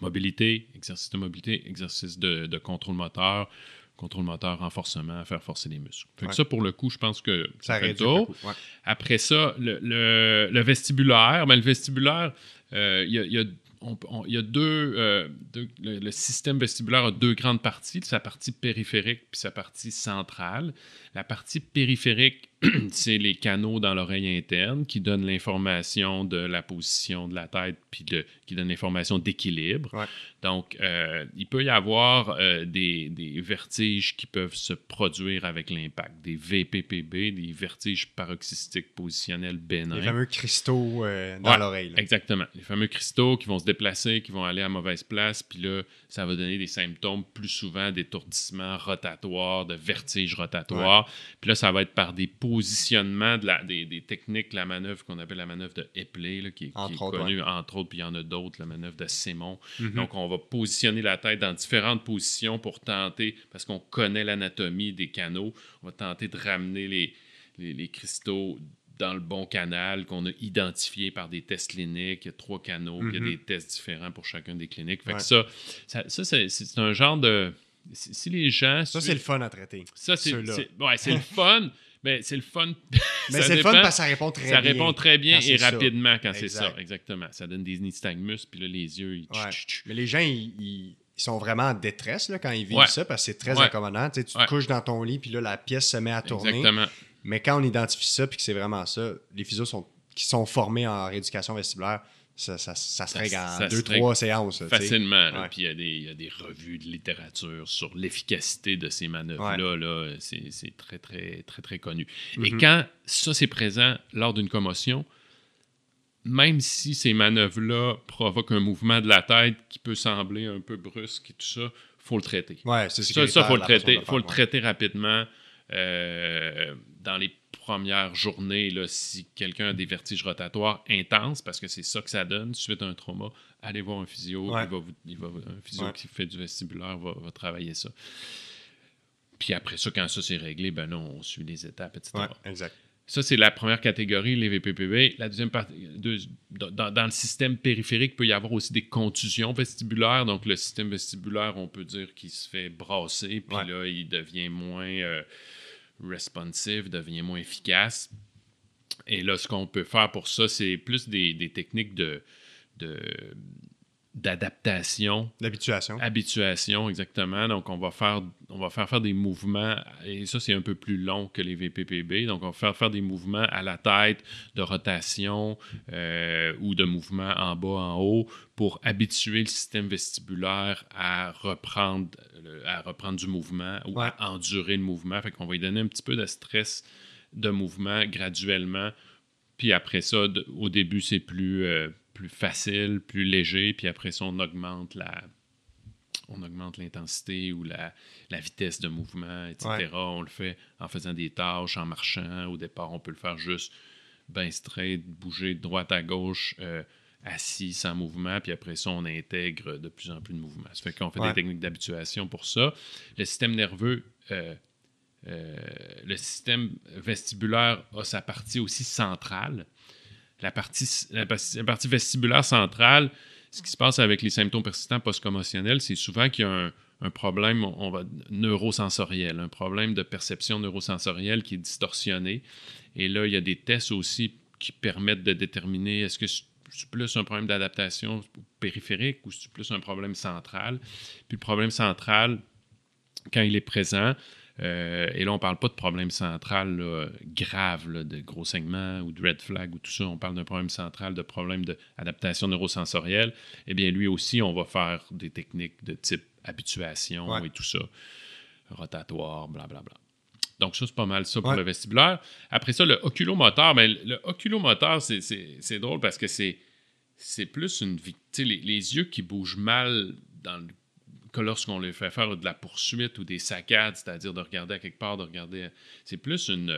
[SPEAKER 2] Mobilité, exercice de mobilité, exercice de, de contrôle moteur, contrôle moteur, renforcement, faire forcer les muscles. Fait que ça, pour le coup, je pense que
[SPEAKER 1] Ça
[SPEAKER 2] ça fait le tour.
[SPEAKER 1] Ouais.
[SPEAKER 2] Après ça, le, le- le vestibulaire, ben, le vestibulaire, euh, il y a, il y a- on- on- il y a deux, euh, deux- le, le système vestibulaire a deux grandes parties, sa partie périphérique puis sa partie centrale. La partie périphérique, [clears throat] c'est les canaux dans l'oreille interne qui donnent l'information de la position de la tête puis de- qui donnent l'information d'équilibre.
[SPEAKER 1] Ouais.
[SPEAKER 2] Donc, euh, il peut y avoir euh, des, des vertiges qui peuvent se produire avec l'impact, des VPPB, des vertiges paroxystiques positionnels bénins.
[SPEAKER 1] Les fameux cristaux euh, dans
[SPEAKER 2] Ouais,
[SPEAKER 1] l'oreille.
[SPEAKER 2] Exactement. Les fameux cristaux qui vont se déplacer, qui vont aller à mauvaise place, puis là, ça va donner des symptômes plus souvent d'étourdissement rotatoire, de vertige rotatoire. Puis là, ça va être par des positionnement de la, des, des techniques, la manœuvre qu'on appelle la manœuvre de Epley, là, qui, est- qui connue, entre autres, puis il y en a d'autres, la manœuvre de Simon.
[SPEAKER 1] Mhm.
[SPEAKER 2] Donc, on va positionner la tête dans différentes positions pour tenter, parce qu'on connaît l'anatomie des canaux, on va tenter de ramener les, les, les cristaux dans le bon canal qu'on a identifié par des tests cliniques. Il y a trois canaux, il y a
[SPEAKER 1] Mhm.
[SPEAKER 2] des tests différents pour chacun des cliniques. Fait
[SPEAKER 1] Ouais.
[SPEAKER 2] que ça, ça, ça, c'est, un genre de... Si les gens...
[SPEAKER 1] Ça, c'est le fun à traiter.
[SPEAKER 2] ça, c'est, ouais, c'est le fun, [laughs] mais c'est le fun. [laughs]
[SPEAKER 1] Mais
[SPEAKER 2] Ça
[SPEAKER 1] c'est le fun parce que ça répond très
[SPEAKER 2] ça
[SPEAKER 1] bien.
[SPEAKER 2] répond très bien et
[SPEAKER 1] ça.
[SPEAKER 2] rapidement quand c'est ça,
[SPEAKER 1] Exact.
[SPEAKER 2] exactement. Ça donne des nystagmus, puis là, les yeux, ils...
[SPEAKER 1] Ouais. Mais les gens, ils, sont vraiment en détresse là, quand ils vivent
[SPEAKER 2] Ouais.
[SPEAKER 1] ça parce que c'est très
[SPEAKER 2] Ouais.
[SPEAKER 1] incommodant. Tu, sais, tu te couches dans ton lit, puis là, la pièce se met à tourner.
[SPEAKER 2] Exactement.
[SPEAKER 1] Mais quand on identifie ça, puis que c'est vraiment ça, les physios sont, qui sont formés en rééducation vestibulaire, ça, ça, ça se règle en
[SPEAKER 2] ça se
[SPEAKER 1] deux, trois séances.
[SPEAKER 2] Facilement. là.
[SPEAKER 1] Ouais.
[SPEAKER 2] Puis il y, a des- il y a des revues de littérature sur l'efficacité de ces manœuvres-là. là. C'est c'est très, très, très, très connu. Et
[SPEAKER 1] Mhm.
[SPEAKER 2] quand ça, c'est présent lors d'une commotion, même si ces manœuvres-là provoquent un mouvement de la tête qui peut sembler un peu brusque et tout ça, faut le traiter.
[SPEAKER 1] Ouais, c'est
[SPEAKER 2] Ça, ça faut le traiter. faut le traiter rapidement. euh, dans les premières journées, là, si quelqu'un a des vertiges rotatoires intenses, parce que c'est ça que ça donne suite à un trauma, allez voir un physio.
[SPEAKER 1] Ouais.
[SPEAKER 2] Il va vous- il va- un physio
[SPEAKER 1] Ouais.
[SPEAKER 2] qui fait du vestibulaire va, va travailler ça. Puis après ça, quand ça c'est réglé, ben là, on suit les étapes, etc.
[SPEAKER 1] Ouais, exact.
[SPEAKER 2] Ça, c'est la première catégorie, les VPPB. La deuxième partie, deux- dans, dans le système périphérique, il peut y avoir aussi des contusions vestibulaires. Donc, le système vestibulaire, on peut dire qu'il se fait brasser, puis là, il devient moins euh, responsive, devient moins efficace. Et là, ce qu'on peut faire pour ça, c'est plus des, des techniques de, de- d'adaptation
[SPEAKER 1] L'habituation.
[SPEAKER 2] Habituation, exactement. Donc, on va faire, on va faire faire des mouvements, et ça, c'est un peu plus long que les VPPB. Donc, on va faire faire des mouvements à la tête, de rotation euh, ou de mouvements en bas, en haut, pour habituer le système vestibulaire à reprendre, le- à reprendre du mouvement ou
[SPEAKER 1] Ouais.
[SPEAKER 2] à endurer le mouvement. Fait qu'on va lui donner un petit peu de stress de mouvement graduellement. Puis après ça, au début, c'est plus, euh, plus facile, plus léger. Puis après ça, on augmente la, on augmente l'intensité ou la, la vitesse de mouvement, etc.
[SPEAKER 1] Ouais.
[SPEAKER 2] On le fait en faisant des tâches, en marchant. Au départ, on peut le faire juste ben straight, bouger de droite à gauche, euh, assis, sans mouvement. Puis après ça, on intègre de plus en plus de mouvements. Ça fait qu'on fait
[SPEAKER 1] Ouais.
[SPEAKER 2] des techniques d'habituation pour ça. Le système nerveux... euh, euh, le système vestibulaire a sa partie aussi centrale. La partie, la, par- la partie vestibulaire centrale, ce qui se passe avec les symptômes persistants post-commotionnels, c'est souvent qu'il y a un, un problème on va, neurosensoriel, un problème de perception neurosensorielle qui est distorsionné. Et là, il y a des tests aussi qui permettent de déterminer est-ce que c'est plus un problème d'adaptation périphérique ou c'est plus un problème central. Puis le problème central, quand il est présent, euh, et là, on ne parle pas de problème central là, grave, là, de gros segments ou de red flag ou tout ça. On parle d'un problème central, de problème d'adaptation neurosensorielle. Eh bien, lui aussi, on va faire des techniques de type habituation
[SPEAKER 1] Ouais.
[SPEAKER 2] et tout ça, rotatoire, blablabla. Donc, ça, c'est pas mal ça pour
[SPEAKER 1] Ouais.
[SPEAKER 2] le vestibulaire. Après ça, le oculomoteur, ben, le oculomoteur, c'est- drôle parce que c'est plus une les, les yeux qui bougent mal dans le que lorsqu'on les fait faire de la poursuite ou des saccades, c'est-à-dire de regarder à quelque part, de regarder. C'est plus une,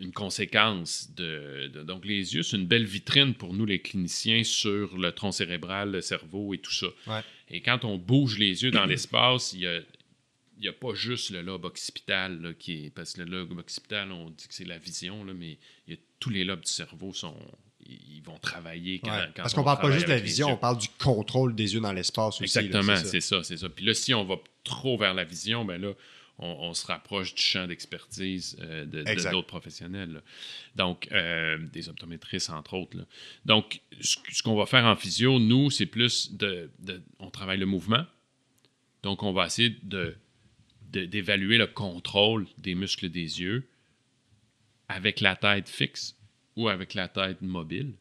[SPEAKER 2] une conséquence de, de- Donc, les yeux, c'est une belle vitrine pour nous, les cliniciens, sur le tronc cérébral, le cerveau et tout ça.
[SPEAKER 1] Ouais.
[SPEAKER 2] Et quand on bouge les yeux dans [clears throat] l'espace, il y a. Il n'y a pas juste le lobe occipital là, qui est. Parce que le lobe occipital, on dit que c'est la vision, là, mais il y a, tous les lobes du cerveau sont. Ils vont travailler quand,
[SPEAKER 1] Ouais.
[SPEAKER 2] quand
[SPEAKER 1] Parce
[SPEAKER 2] on
[SPEAKER 1] qu'on parle pas juste de la vision, on parle du contrôle des yeux dans l'espace aussi.
[SPEAKER 2] Exactement,
[SPEAKER 1] c'est ça.
[SPEAKER 2] c'est ça. Puis là, si on va trop vers la vision, ben là, on, on se rapproche du champ d'expertise euh, de- d'autres professionnels. là. Donc, euh, des optométristes, entre autres. là. Donc, ce, ce qu'on va faire en physio, nous, c'est plus de, de- On travaille le mouvement. Donc, on va essayer de- d'évaluer le contrôle des muscles des yeux avec la tête fixe ou avec la tête mobile.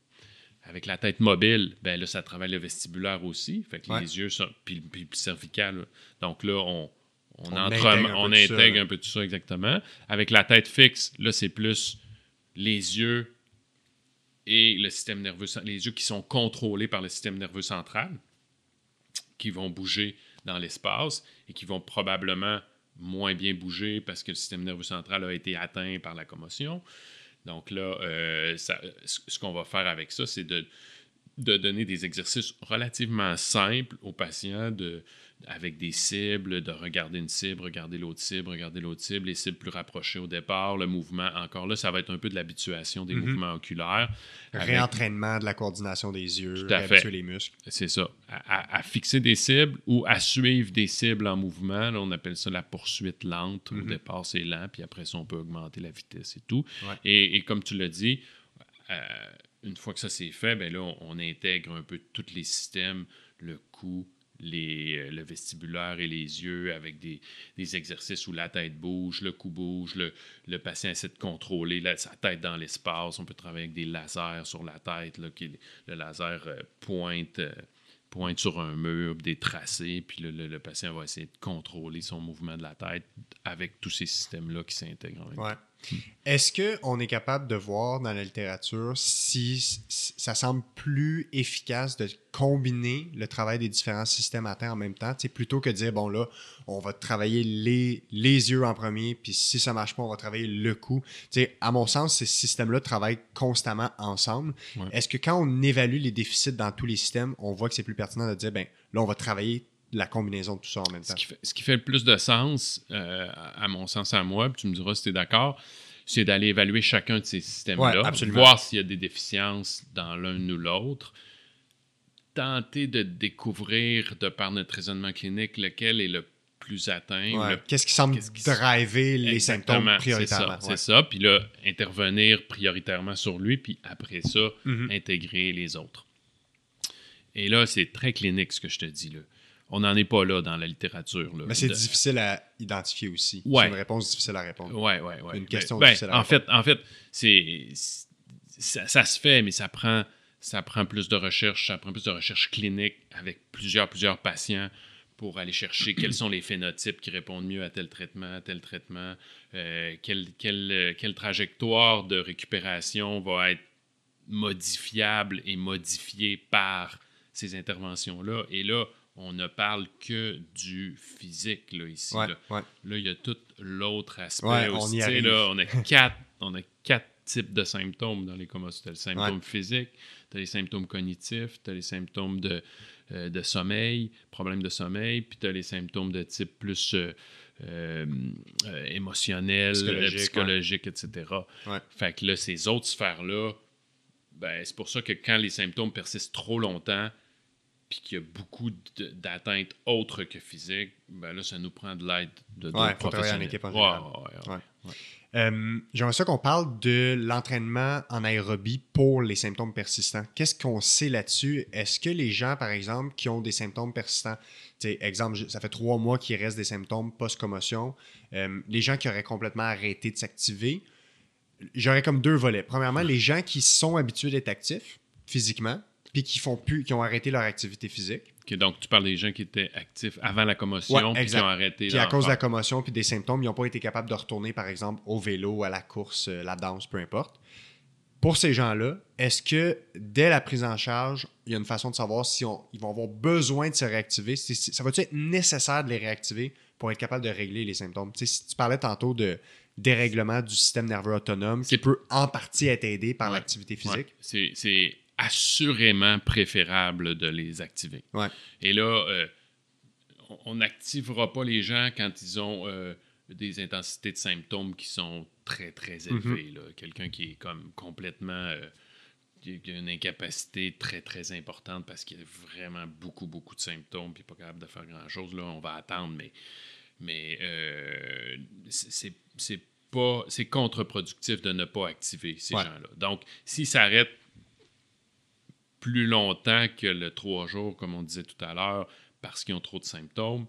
[SPEAKER 2] Avec la tête mobile, ben là, ça travaille le vestibulaire aussi. Fait que
[SPEAKER 1] Ouais.
[SPEAKER 2] les yeux sont. Puis, puis- cervical. là. Donc là, on, on,
[SPEAKER 1] On
[SPEAKER 2] entre-
[SPEAKER 1] intègre un
[SPEAKER 2] on
[SPEAKER 1] peu tout ça,
[SPEAKER 2] intègre un peu tout ça exactement. Avec la tête fixe, là, c'est plus les yeux et le système nerveux. Les yeux qui sont contrôlés par le système nerveux central, qui vont bouger dans l'espace et qui vont probablement moins bien bouger parce que le système nerveux central a été atteint par la commotion. Donc là, euh, ce qu'on va faire avec ça, c'est de, de donner des exercices relativement simples aux patients de, avec des cibles, de regarder une cible, regarder l'autre cible, regarder l'autre cible, les cibles plus rapprochées au départ, le mouvement. Encore là, ça va être un peu de l'habituation des mhm. mouvements oculaires.
[SPEAKER 1] Réentraînement de la coordination des yeux, réhabituer les muscles.
[SPEAKER 2] C'est ça. À, fixer des cibles ou à suivre des cibles en mouvement. on appelle ça la poursuite lente. Au mhm. départ, c'est lent, puis après ça, on peut augmenter la vitesse et tout. Et, comme tu l'as dit, euh, une fois que ça c'est fait, ben là, on, intègre un peu tous les systèmes, le cou, les, euh, le vestibulaire et les yeux avec des, exercices où la tête bouge, le cou bouge, le, patient essaie de contrôler sa tête dans l'espace. On peut travailler avec des lasers sur la tête, là, qui, le laser euh, pointe, euh, pointe sur un mur, des tracés, puis le, patient va essayer de contrôler son mouvement de la tête avec tous ces systèmes-là qui s'intègrent.
[SPEAKER 1] Ouais. Est-ce qu'on est capable de voir dans la littérature si ça semble plus efficace de combiner le travail des différents systèmes à terre en même temps, plutôt que de dire, bon là, on va travailler les, les yeux en premier, puis si ça marche pas, on va travailler le cou. à mon sens, ces systèmes-là travaillent constamment ensemble. Est-ce que quand on évalue les déficits dans tous les systèmes, on voit que c'est plus pertinent de dire, ben là, on va travailler la combinaison de tout ça en même temps.
[SPEAKER 2] Ce qui fait, le plus de sens, euh, à mon sens à moi, puis tu me diras si tu es d'accord, c'est d'aller évaluer chacun de ces systèmes-là, voir s'il y a des déficiences dans l'un ou l'autre, tenter de découvrir, de par notre raisonnement clinique, lequel est le plus atteint.
[SPEAKER 1] Qu'est-ce qui semble driver les symptômes prioritairement.
[SPEAKER 2] C'est ça, Puis là, intervenir prioritairement sur lui, puis après ça, mm-hmm. intégrer les autres. Et là, c'est très clinique ce que je te dis. Là on n'en est pas là dans la littérature.
[SPEAKER 1] Mais c'est difficile à identifier aussi. C'est une réponse difficile à répondre.
[SPEAKER 2] Oui, oui, oui.
[SPEAKER 1] Une question
[SPEAKER 2] ben,
[SPEAKER 1] difficile à
[SPEAKER 2] en Fait, en fait, c'est, ça, se fait, mais ça prend, ça prend plus de recherche, ça prend plus de recherche clinique avec plusieurs, plusieurs patients pour aller chercher quels sont les phénotypes qui répondent mieux à tel traitement, à tel traitement, euh, quelle, quelle, quelle trajectoire de récupération va être modifiable et modifiée par ces interventions-là. Et là, on ne parle que du physique là, ici. là. il y a tout l'autre aspect aussi. On, là, on, a [laughs] quatre, on a quatre types de symptômes dans les commotions. Tu as les symptômes physiques, tu as les symptômes cognitifs, tu as les symptômes de, euh, de sommeil, problèmes de sommeil, puis tu as les symptômes de type plus euh, euh, émotionnel, psychologique, etc. Fait que là, ces autres sphères-là, ben, c'est pour ça que quand les symptômes persistent trop longtemps, puis qu'il y a beaucoup d'atteintes autres que physiques, ben là, ça nous prend de l'aide de ouais, professionnels.
[SPEAKER 1] Euh, j'aimerais ça qu'on parle de l'entraînement en aérobie pour les symptômes persistants. Qu'est-ce qu'on sait là-dessus? Est-ce que les gens, par exemple, qui ont des symptômes persistants, exemple, ça fait trois mois qu'il reste des symptômes post-commotion, euh, les gens qui auraient complètement arrêté de s'activer, j'aurais comme deux volets. Premièrement, les gens qui sont habitués d'être actifs physiquement, puis qui font plus, qui ont arrêté leur activité physique.
[SPEAKER 2] donc, tu parles des gens qui étaient actifs avant la commotion, puis qui ont arrêté.
[SPEAKER 1] Puis à cause de la commotion, puis des symptômes, ils n'ont pas été capables de retourner, par exemple, au vélo, à la course, euh, la danse, peu importe. Pour ces gens-là, est-ce que dès la prise en charge, il y a une façon de savoir si ils vont avoir besoin de se réactiver? Ça va-tu être nécessaire de les réactiver pour être capable de régler les symptômes? si tu parlais tantôt de dérèglement du système nerveux autonome qui peut en partie être aidé par l'activité physique.
[SPEAKER 2] C'est assurément préférable de les activer. Et là, euh, on n'activera pas les gens quand ils ont euh, des intensités de symptômes qui sont très, très mhm. élevées. Quelqu'un qui est comme complètement... Euh, qui a une incapacité très, très importante parce qu'il a vraiment beaucoup, beaucoup de symptômes puis pas capable de faire grand-chose. Là, on va attendre, mais, mais c'est pas... C'est contre-productif de ne pas activer ces gens-là. Donc, s'ils s'arrêtent plus longtemps que le trois jours, comme on disait tout à l'heure, parce qu'ils ont trop de symptômes,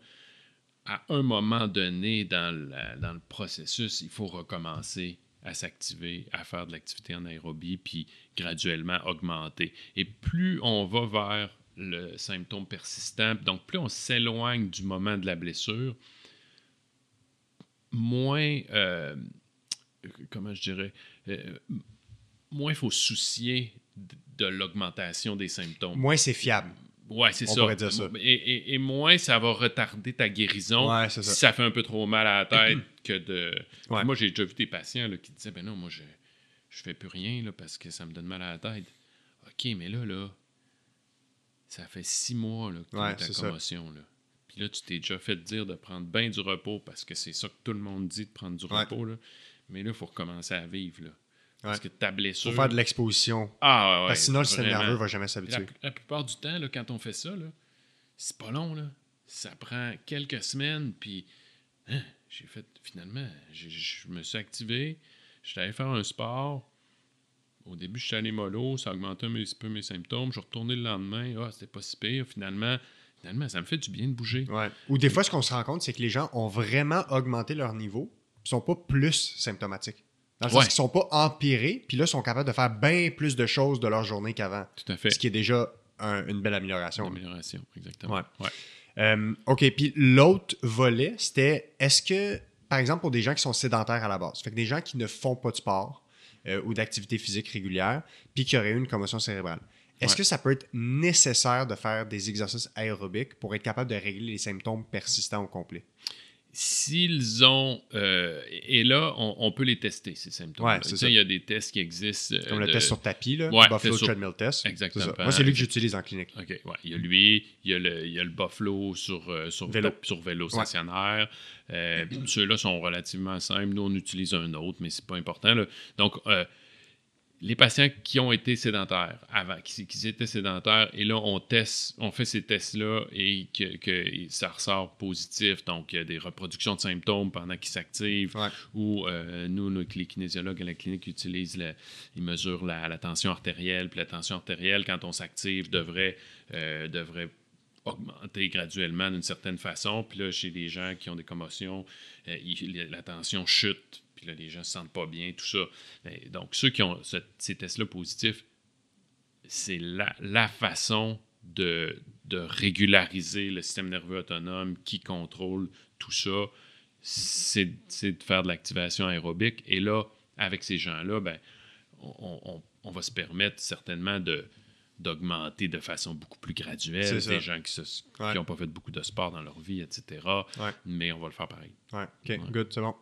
[SPEAKER 2] à un moment donné dans, dans le processus, il faut recommencer à s'activer, à faire de l'activité en aérobie, puis graduellement augmenter. Et plus on va vers le symptôme persistant, donc plus on s'éloigne du moment de la blessure, moins, euh, comment je dirais, euh, moins il faut soucier de l'augmentation des symptômes.
[SPEAKER 1] Moins c'est fiable.
[SPEAKER 2] Ouais, c'est ça.
[SPEAKER 1] pourrait dire ça.
[SPEAKER 2] Et, et- et moins ça va retarder ta guérison
[SPEAKER 1] Ouais, c'est
[SPEAKER 2] si
[SPEAKER 1] ça.
[SPEAKER 2] ça fait un peu trop mal à la [clears throat] tête que de.
[SPEAKER 1] Ouais.
[SPEAKER 2] Moi, j'ai déjà vu des patients là, qui disaient Ben non, moi, je, je fais plus rien là, parce que ça me donne mal à la tête. OK, mais là, là, ça fait six mois là, que tu
[SPEAKER 1] Ouais,
[SPEAKER 2] as ta
[SPEAKER 1] c'est ça.
[SPEAKER 2] commotion. Là. Puis là, tu t'es déjà fait dire de prendre bien du repos parce que c'est ça que tout le monde dit de prendre du
[SPEAKER 1] Ouais.
[SPEAKER 2] repos. Là. Mais là, il faut recommencer à vivre. Là. Parce que ta blessure.
[SPEAKER 1] Faut faire de l'exposition.
[SPEAKER 2] Ah, ouais.
[SPEAKER 1] Parce que sinon, le système nerveux va jamais
[SPEAKER 2] La,
[SPEAKER 1] s'habituer.
[SPEAKER 2] la plupart du temps, là, quand on fait ça, c'est pas long. Là. Ça prend quelques semaines. Puis, hein, j'ai fait, finalement, je me suis activé. J'étais allé faire un sport. Au début, je suis allé mollo. Ça augmentait un petit peu mes symptômes. Je suis retourné le lendemain. Ah, c'était pas si pire. Finalement, finalement, ça me fait du bien de bouger.
[SPEAKER 1] Ouais. Ou des fois, ce qu'on se rend compte, c'est que les gens ont vraiment augmenté leur niveau, puis sont pas plus symptomatiques. Dans le sens
[SPEAKER 2] Ouais.
[SPEAKER 1] qu'ils sont pas empirés, puis là, sont capables de faire bien plus de choses de leur journée qu'avant.
[SPEAKER 2] Tout à fait.
[SPEAKER 1] Ce qui est déjà un- une belle amélioration.
[SPEAKER 2] Amélioration, exactement.
[SPEAKER 1] Ouais.
[SPEAKER 2] Ouais.
[SPEAKER 1] Euh, OK, puis l'autre volet, c'était est-ce que, par exemple, pour des gens qui sont sédentaires à la base, fait que des gens qui ne font pas de sport euh, ou d'activité physique régulière, puis qui auraient eu une commotion cérébrale, est-ce
[SPEAKER 2] Ouais.
[SPEAKER 1] que ça peut être nécessaire de faire des exercices aérobiques pour être capable de régler les symptômes persistants au complet?
[SPEAKER 2] S'ils ont. euh, et là, on, on peut les tester, ces symptômes.
[SPEAKER 1] Ouais, c'est ça.
[SPEAKER 2] Il y a des tests qui existent. euh,
[SPEAKER 1] Comme le
[SPEAKER 2] de-
[SPEAKER 1] test sur tapis, là,
[SPEAKER 2] Ouais,
[SPEAKER 1] Buffalo
[SPEAKER 2] sur-
[SPEAKER 1] Treadmill Test.
[SPEAKER 2] Exactement.
[SPEAKER 1] Moi, c'est lui que j'utilise en clinique.
[SPEAKER 2] OK, ouais. Il y a lui, il y a le, il y a le Buffalo sur, euh, sur
[SPEAKER 1] Vélo.
[SPEAKER 2] sur vélo stationnaire. Euh, Ceux-là sont relativement simples. Nous, on utilise un autre, mais c'est pas important. là. Donc, euh, les patients qui ont été sédentaires avant, qui, qui étaient sédentaires, et là, on teste, on fait ces tests-là et que, que ça ressort positif. Donc, il y a des reproductions de symptômes pendant qu'ils s'activent.
[SPEAKER 1] Ouais.
[SPEAKER 2] Ou euh, nous, les kinésiologues à la clinique utilisent, la- ils mesurent la, la tension artérielle. Puis la tension artérielle, quand on s'active, devrait, euh, devrait augmenter graduellement d'une certaine façon. Puis là, chez les gens qui ont des commotions, euh, la tension chute. Puis là, les gens se sentent pas bien, tout ça. Et donc, ceux qui ont ce- ces tests-là positifs, c'est la, la façon de, de régulariser le système nerveux autonome qui contrôle tout ça, c'est de faire de l'activation aérobique. Et là, avec ces gens-là, ben, on, on- on va se permettre certainement de d'augmenter de façon beaucoup plus graduelle des gens qui
[SPEAKER 1] Ouais.
[SPEAKER 2] n'ont pas fait beaucoup de sport dans leur vie, etc.
[SPEAKER 1] Ouais.
[SPEAKER 2] Mais on va le faire pareil.
[SPEAKER 1] Ouais, ok, good, c'est bon.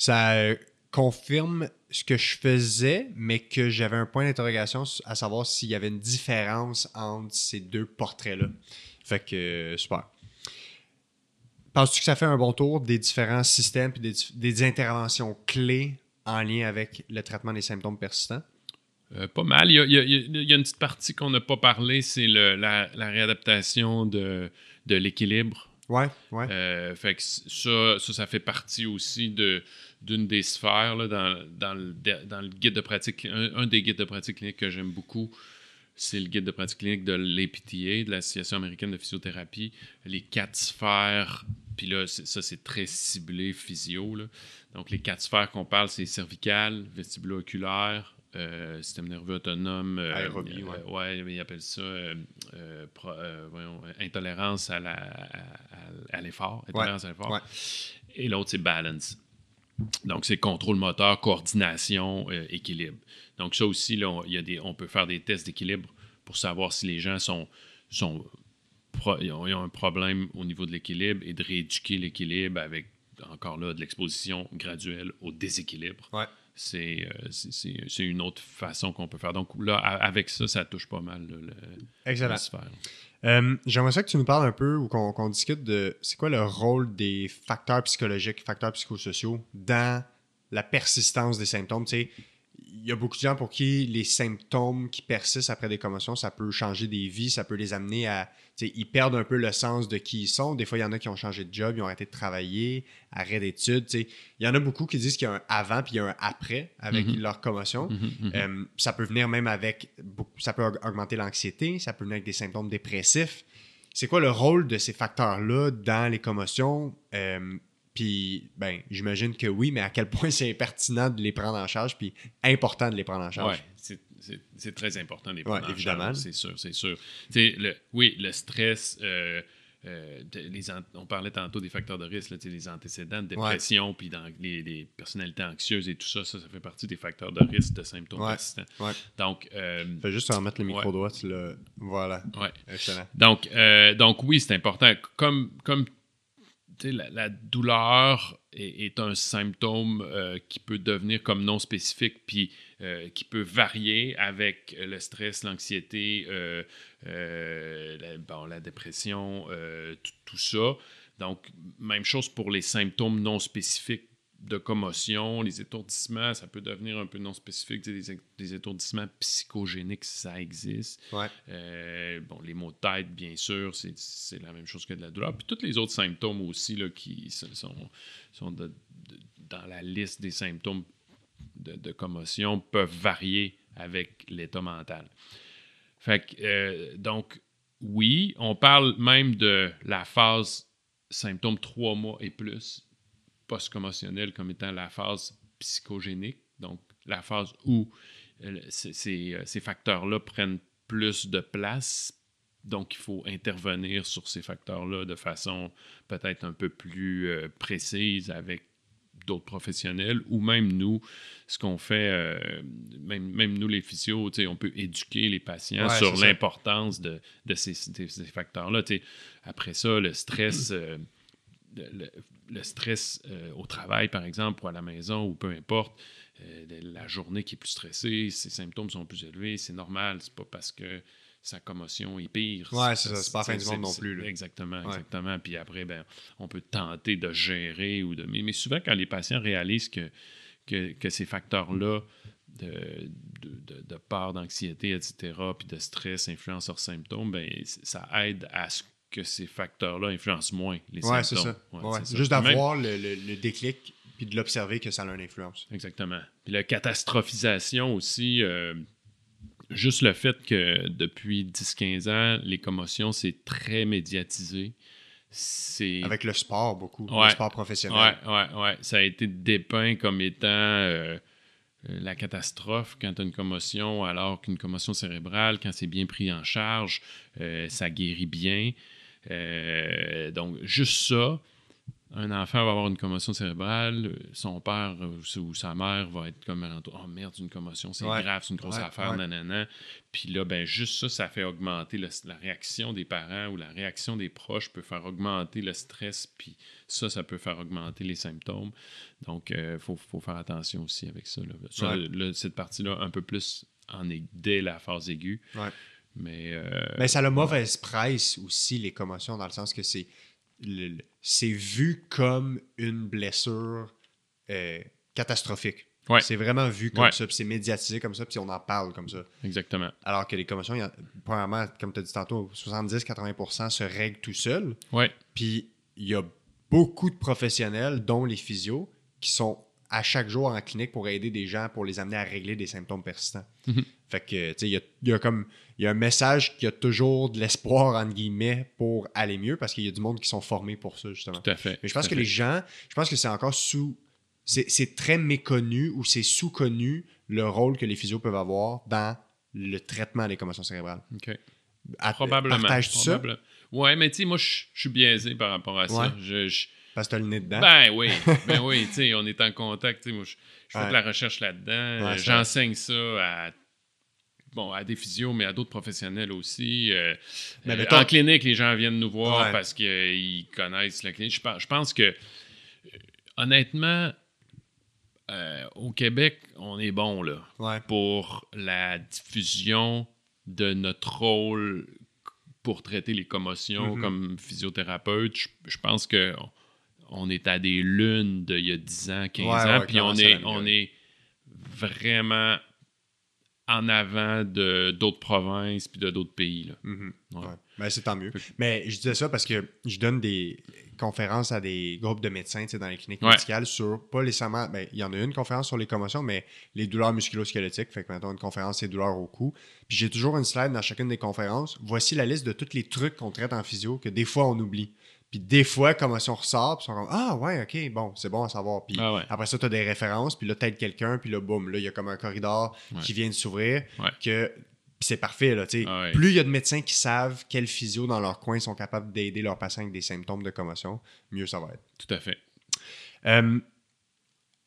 [SPEAKER 1] Ça euh, confirme ce que je faisais, mais que j'avais un point d'interrogation à savoir s'il y avait une différence entre ces deux portraits-là. Fait que, euh, super. Penses-tu que ça fait un bon tour des différents systèmes et des, des interventions clés en lien avec le traitement des symptômes persistants?
[SPEAKER 2] Euh, pas mal. Il y, a, il y a- il y a une petite partie qu'on n'a pas parlé, c'est la, la réadaptation de, de l'équilibre.
[SPEAKER 1] Ouais, ouais.
[SPEAKER 2] Euh, fait que ça, ça, ça fait partie aussi de, d'une des sphères là, dans, dans, le, dans le guide de pratique. Un, un des guides de pratique clinique que j'aime beaucoup, c'est le guide de pratique clinique de l'APTA, de l'Association américaine de physiothérapie. Les quatre sphères, puis là, ça, c'est très ciblé physio. là. Donc, les quatre sphères qu'on parle, c'est cervical, vestibulo-oculaire, euh, système nerveux autonome. euh,
[SPEAKER 1] Aérobie,
[SPEAKER 2] euh,
[SPEAKER 1] ouais.
[SPEAKER 2] ils appellent ça pro- voyons, intolérance à, l'effort. Intolérance à l'effort.
[SPEAKER 1] ouais.
[SPEAKER 2] Et l'autre, c'est balance. Donc, c'est contrôle moteur, coordination, euh, équilibre. Donc, ça aussi, là, on, y a des, on peut faire des tests d'équilibre pour savoir si les gens sont, sont pro- ils, ont, ils ont un problème au niveau de l'équilibre et de rééduquer l'équilibre avec, encore là, de l'exposition graduelle au déséquilibre.
[SPEAKER 1] Ouais.
[SPEAKER 2] C'est, euh, c'est, c'est- c'est une autre façon qu'on peut faire. Donc, là, avec ça, ça touche pas mal là, le,
[SPEAKER 1] Excellent.
[SPEAKER 2] la sphère.
[SPEAKER 1] Euh, J'aimerais ça que tu nous parles un peu ou qu'on discute de c'est quoi le rôle des facteurs psychologiques, facteurs psychosociaux dans la persistance des symptômes. Tu sais, il y a beaucoup de gens pour qui les symptômes qui persistent après des commotions, ça peut changer des vies, ça peut les amener à. Ils perdent un peu le sens de qui ils sont. Des fois, il y en a qui ont changé de job, ils ont arrêté de travailler, arrêt d'études. Il y en a beaucoup qui disent qu'il y a un avant puis il y a un après avec
[SPEAKER 2] Mhm.
[SPEAKER 1] leur commotion.
[SPEAKER 2] Mhm, mhm.
[SPEAKER 1] Euh, ça peut venir même avec. Ça peut aug- augmenter l'anxiété, ça peut venir avec des symptômes dépressifs. C'est quoi le rôle de ces facteurs-là dans les commotions? Euh, puis, ben, j'imagine que oui, mais à quel point [laughs] c'est pertinent de les prendre en charge, puis important de les prendre en charge?
[SPEAKER 2] Ouais, c'est- c'est très important les
[SPEAKER 1] Ouais,
[SPEAKER 2] en
[SPEAKER 1] évidemment.
[SPEAKER 2] C'est sûr, c'est sûr. Tu le, oui, le stress, euh, euh, les on parlait tantôt des facteurs de risque, là, les antécédents de dépression, puis dans les, personnalités anxieuses et tout ça, ça, ça fait partie des facteurs de risque de symptômes persistants. Donc,
[SPEAKER 1] euh, Fais juste remettre le micro droit, le... voilà.
[SPEAKER 2] Excellent. Donc, euh, donc oui, c'est important. Comme, comme la, douleur est, un symptôme euh, qui peut devenir comme non spécifique, puis euh, qui peut varier avec le stress, l'anxiété, euh, la, dépression, tout ça. Donc, même chose pour les symptômes non spécifiques de commotion, les étourdissements, ça peut devenir un peu non spécifique. Des, étourdissements psychogéniques, ça existe. Euh, bon, les maux de tête, bien sûr, c'est la même chose que de la douleur. Puis tous les autres symptômes aussi là, qui sont, sont dans la liste des symptômes de, commotion peuvent varier avec l'état mental. Fait que, euh, donc, oui, on parle même de la phase symptômes trois mois et plus post-commotionnel comme étant la phase psychogénique, donc la phase où euh, euh, ces, facteurs-là prennent plus de place. Donc, il faut intervenir sur ces facteurs-là de façon peut-être un peu plus euh, précise avec d'autres professionnels ou même nous, ce qu'on fait, même, même, nous les physios, on peut éduquer les patients sur l'importance de, de, ces, ces facteurs-là. Après ça, le stress, le stress euh, au travail, par exemple, ou à la maison, ou peu importe, euh, la journée qui est plus stressée, ses symptômes sont plus élevés, c'est normal. C'est pas parce que sa commotion est pire.
[SPEAKER 1] Ouais, c'est ça, c'est pas fin du monde non plus.
[SPEAKER 2] Exactement, exactement. Puis après, ben, on peut tenter de gérer ou de. Mais, souvent, quand les patients réalisent que, que, ces facteurs-là de, de, de, peur, d'anxiété, etc., puis de stress influencent leurs symptômes, ben, ça aide à ce que ces facteurs-là influencent moins les
[SPEAKER 1] ouais, symptômes. Ouais, c'est ça. Juste d'avoir le, déclic puis de l'observer que ça a une influence.
[SPEAKER 2] Exactement. Puis la catastrophisation aussi, euh, juste le fait que depuis 10-15 ans, les commotions, c'est très médiatisé. C'est...
[SPEAKER 1] Avec le sport, beaucoup. le sport professionnel.
[SPEAKER 2] Oui, ouais, ouais. Ça a été dépeint comme étant euh, la catastrophe quand tu as une commotion, alors qu'une commotion cérébrale, quand c'est bien pris en charge, euh, ça guérit bien. Euh, donc, juste ça, un enfant va avoir une commotion cérébrale, son père ou sa mère va être comme Oh merde, une commotion, c'est grave, c'est une grosse affaire, nanana. Puis là, ben juste ça, ça fait augmenter la réaction des parents ou la réaction des proches peut faire augmenter le stress, puis ça, ça peut faire augmenter les symptômes. Donc, il euh, faut, faire attention aussi avec ça. cette partie-là, un peu plus en dès la phase aiguë. Mais, euh,
[SPEAKER 1] Mais ça a la mauvaise presse aussi, les commotions, dans le sens que c'est c'est vu comme une blessure euh, catastrophique. C'est vraiment vu comme ça, puis c'est médiatisé comme ça, puis on en parle comme ça.
[SPEAKER 2] Exactement.
[SPEAKER 1] Alors que les commotions, y premièrement, comme tu as dit tantôt, 70-80% se règlent tout seul.
[SPEAKER 2] Ouais.
[SPEAKER 1] Puis il y a beaucoup de professionnels, dont les physios, qui sont à chaque jour en clinique pour aider des gens, pour les amener à régler des symptômes persistants. Mhm. Fait que, tu sais, il y a, comme, il y a un message qui a toujours de l'espoir, entre guillemets, pour aller mieux, parce qu'il y a du monde qui sont formés pour ça, justement.
[SPEAKER 2] Tout à fait.
[SPEAKER 1] Mais je pense que les gens, je pense que c'est encore sous, c'est très méconnu ou c'est sous-connu le rôle que les physios peuvent avoir dans le traitement des commotions cérébrales.
[SPEAKER 2] OK. Probablement.
[SPEAKER 1] Partages-tu ça?
[SPEAKER 2] Ouais, mais tu sais, moi, je suis biaisé par rapport à ça. Je,
[SPEAKER 1] parce que tu as le nez dedans.
[SPEAKER 2] Ben oui, [laughs] ben oui, tu sais, on est en contact. Moi, je, fais de la recherche là-dedans. J'enseigne ça à bon, à des physios, mais à d'autres professionnels aussi. Euh, euh, en clinique, les gens viennent nous voir parce qu'ils connaissent la clinique. Je, pense que, euh, honnêtement, au Québec, on est bon là pour la diffusion de notre rôle pour traiter les commotions mm-hmm. comme physiothérapeute. Je, pense que on est à des lunes d'il y a 10 ans, 15 ans, puis on est, on est vraiment en avant de d'autres provinces puis de d'autres pays. Là.
[SPEAKER 1] Mm-hmm. Ben, c'est tant mieux. Mais je disais ça parce que je donne des conférences à des groupes de médecins dans les cliniques médicales sur, pas nécessairement, ben, il y en a une conférence sur les commotions, mais les douleurs musculosquelettiques. Fait que maintenant, une conférence, c'est douleurs au cou. Puis j'ai toujours une slide dans chacune des conférences. Voici la liste de tous les trucs qu'on traite en physio que des fois on oublie. Puis des fois, comme si on ressort, puis on comme Ah ouais, ok, bon, c'est bon à savoir. Puis
[SPEAKER 2] ah
[SPEAKER 1] après ça, tu as des références, puis là, t'aides quelqu'un, puis là, boum, là, il y a comme un corridor qui vient de s'ouvrir que c'est parfait, là, tu sais.
[SPEAKER 2] Ah.
[SPEAKER 1] Plus il y a de médecins qui savent quels physios dans leur coin sont capables d'aider leurs patients avec des symptômes de commotion, mieux ça va être.
[SPEAKER 2] Tout à fait.
[SPEAKER 1] Euh,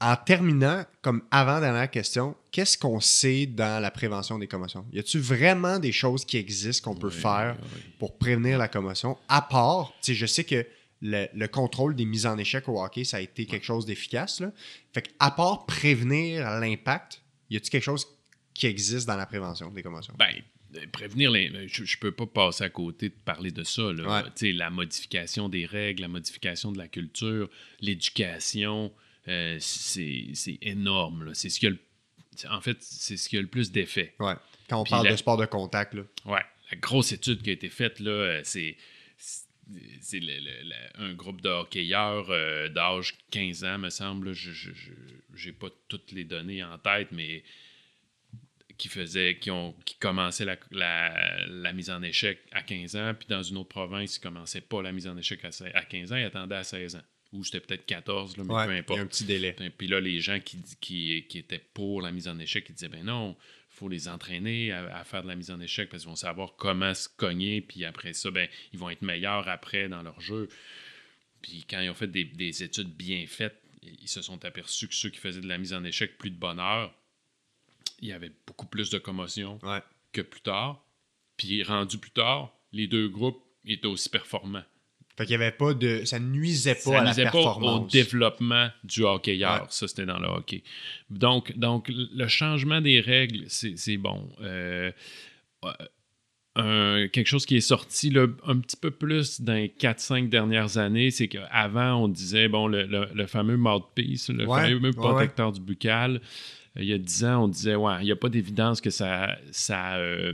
[SPEAKER 1] en terminant, comme avant-dernière question, qu'est-ce qu'on sait dans la prévention des commotions? Y a-t-il vraiment des choses qui existent qu'on peut faire pour prévenir la commotion? À part, je sais que le, le contrôle des mises en échec au hockey, ça a été quelque chose d'efficace. là. Fait que, à part prévenir l'impact, y a-t-il quelque chose qui existe dans la prévention des commotions?
[SPEAKER 2] Ben, euh, prévenir les. Je, je peux pas passer à côté de parler de ça. Là.
[SPEAKER 1] Ouais.
[SPEAKER 2] La modification des règles, la modification de la culture, l'éducation, euh, c'est énorme. C'est ce qui a le- c'est- En fait, c'est ce qui a le plus d'effet.
[SPEAKER 1] Ouais. Quand on
[SPEAKER 2] Puis
[SPEAKER 1] parle
[SPEAKER 2] la-
[SPEAKER 1] de sport de contact, là.
[SPEAKER 2] Ouais, la grosse étude qui a été faite, là, euh, c'est. un groupe de hockeyeurs euh, d'âge 15 ans, me semble. Je n'ai pas toutes les données en tête, mais qui faisaient, qui, ont, qui commençaient la, la- la mise en échec à 15 ans, puis dans une autre province, ils ne commençaient pas la mise en échec à, à 15 ans, ils attendaient à 16 ans. Ou c'était peut-être 14, là, mais
[SPEAKER 1] Ouais,
[SPEAKER 2] peu
[SPEAKER 1] il y
[SPEAKER 2] importe.
[SPEAKER 1] a un petit délai.
[SPEAKER 2] Puis là, les gens qui, qui, qui étaient pour la mise en échec, ils disaient ben non, il faut les entraîner à, à faire de la mise en échec parce qu'ils vont savoir comment se cogner, puis après ça, ben, ils vont être meilleurs après dans leur jeu. Puis quand ils ont fait des, des études bien faites, ils se sont aperçus que ceux qui faisaient de la mise en échec plus de bonne heure, il y avait beaucoup plus de commotion
[SPEAKER 1] Ouais.
[SPEAKER 2] que plus tard. Puis rendu plus tard, les deux groupes étaient aussi performants.
[SPEAKER 1] Fait qu'il y avait pas de. Ça nuisait pas
[SPEAKER 2] ça
[SPEAKER 1] à la
[SPEAKER 2] nuisait pas
[SPEAKER 1] performance.
[SPEAKER 2] au développement du hockeyeur.
[SPEAKER 1] Ouais.
[SPEAKER 2] Ça, c'était dans le hockey. Donc, donc le changement des règles, c'est bon. Euh, un- quelque chose qui est sorti là, un petit peu plus dans les 4-5 dernières années, c'est qu'avant, on disait, bon, le, le- le fameux mouthpiece, le
[SPEAKER 1] Ouais,
[SPEAKER 2] fameux
[SPEAKER 1] ouais,
[SPEAKER 2] protecteur du buccal, euh, il y a 10 ans, on disait, ouais, il n'y a pas d'évidence que ça, ça, euh,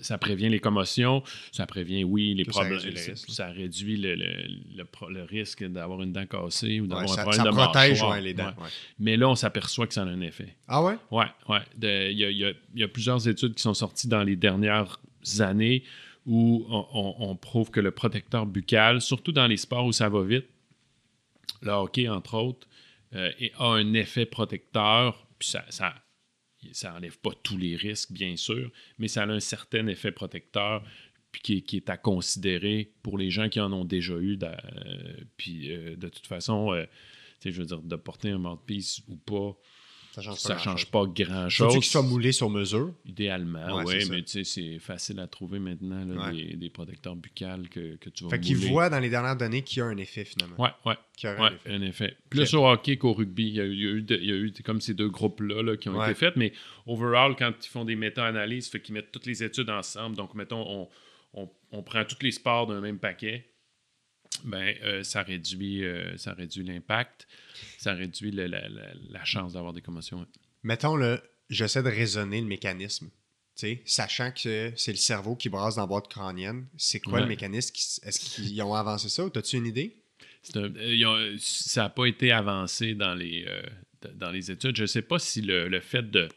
[SPEAKER 2] ça prévient les commotions. Ça prévient, oui, les
[SPEAKER 1] ça
[SPEAKER 2] problèmes.
[SPEAKER 1] le
[SPEAKER 2] Ça, ça réduit le, le- le risque d'avoir une dent cassée ou
[SPEAKER 1] Ouais,
[SPEAKER 2] d'avoir un
[SPEAKER 1] ça,
[SPEAKER 2] problème
[SPEAKER 1] ça
[SPEAKER 2] de
[SPEAKER 1] protège ouais, les dents.
[SPEAKER 2] Ouais.
[SPEAKER 1] ouais.
[SPEAKER 2] Mais là, on s'aperçoit que ça a un effet.
[SPEAKER 1] Ah ouais?
[SPEAKER 2] Ouais, ouais. Il y y a- il y a plusieurs études qui sont sorties dans les dernières années où on, on- on prouve que le protecteur buccal, surtout dans les sports où ça va vite, le hockey entre autres, euh, a un effet protecteur, puis ça, ça, ça enlève pas tous les risques, bien sûr, mais ça a un certain effet protecteur puis qui, est- à considérer pour les gens qui en ont déjà eu. d'a- euh, puis euh, de toute façon, euh, je veux dire, de porter un mouthpiece ou pas,
[SPEAKER 1] Ça change pas.
[SPEAKER 2] ça change pas
[SPEAKER 1] Faut-tu
[SPEAKER 2] grand-chose.
[SPEAKER 1] qu'il soit moulé sur mesure?
[SPEAKER 2] Idéalement,
[SPEAKER 1] Ouais,
[SPEAKER 2] oui, mais tu sais, c'est facile à trouver maintenant, là,
[SPEAKER 1] Ouais.
[SPEAKER 2] des, des protecteurs buccales que, que tu vas
[SPEAKER 1] Fait qu'il
[SPEAKER 2] mouler.
[SPEAKER 1] voit dans les dernières données qu'il y a un effet finalement. Qu'il y aurait
[SPEAKER 2] ouais,
[SPEAKER 1] un effet.
[SPEAKER 2] un effet. Plus au hockey qu'au rugby. Il y a eu, il y a eu, de- il y a eu comme ces deux groupes-là là, qui ont été faits, mais overall, quand ils font des méta-analyses, fait qu'ils mettent toutes les études ensemble. Donc, mettons, on, on- on prend tous les sports d'un même paquet. Ben, euh, ça réduit, euh, ça réduit l'impact, ça réduit le- la, la- la chance d'avoir des commotions.
[SPEAKER 1] Mettons, le, j'essaie de raisonner le mécanisme. Sachant que c'est le cerveau qui brasse dans la boîte crânienne, c'est quoi
[SPEAKER 2] Ouais.
[SPEAKER 1] le mécanisme? Est-ce qu'ils ont avancé ça? Ou as-tu une idée?
[SPEAKER 2] Un- euh, ils ont- ça n'a pas été avancé dans les, euh, dans les études. Je ne sais pas si le, le fait de,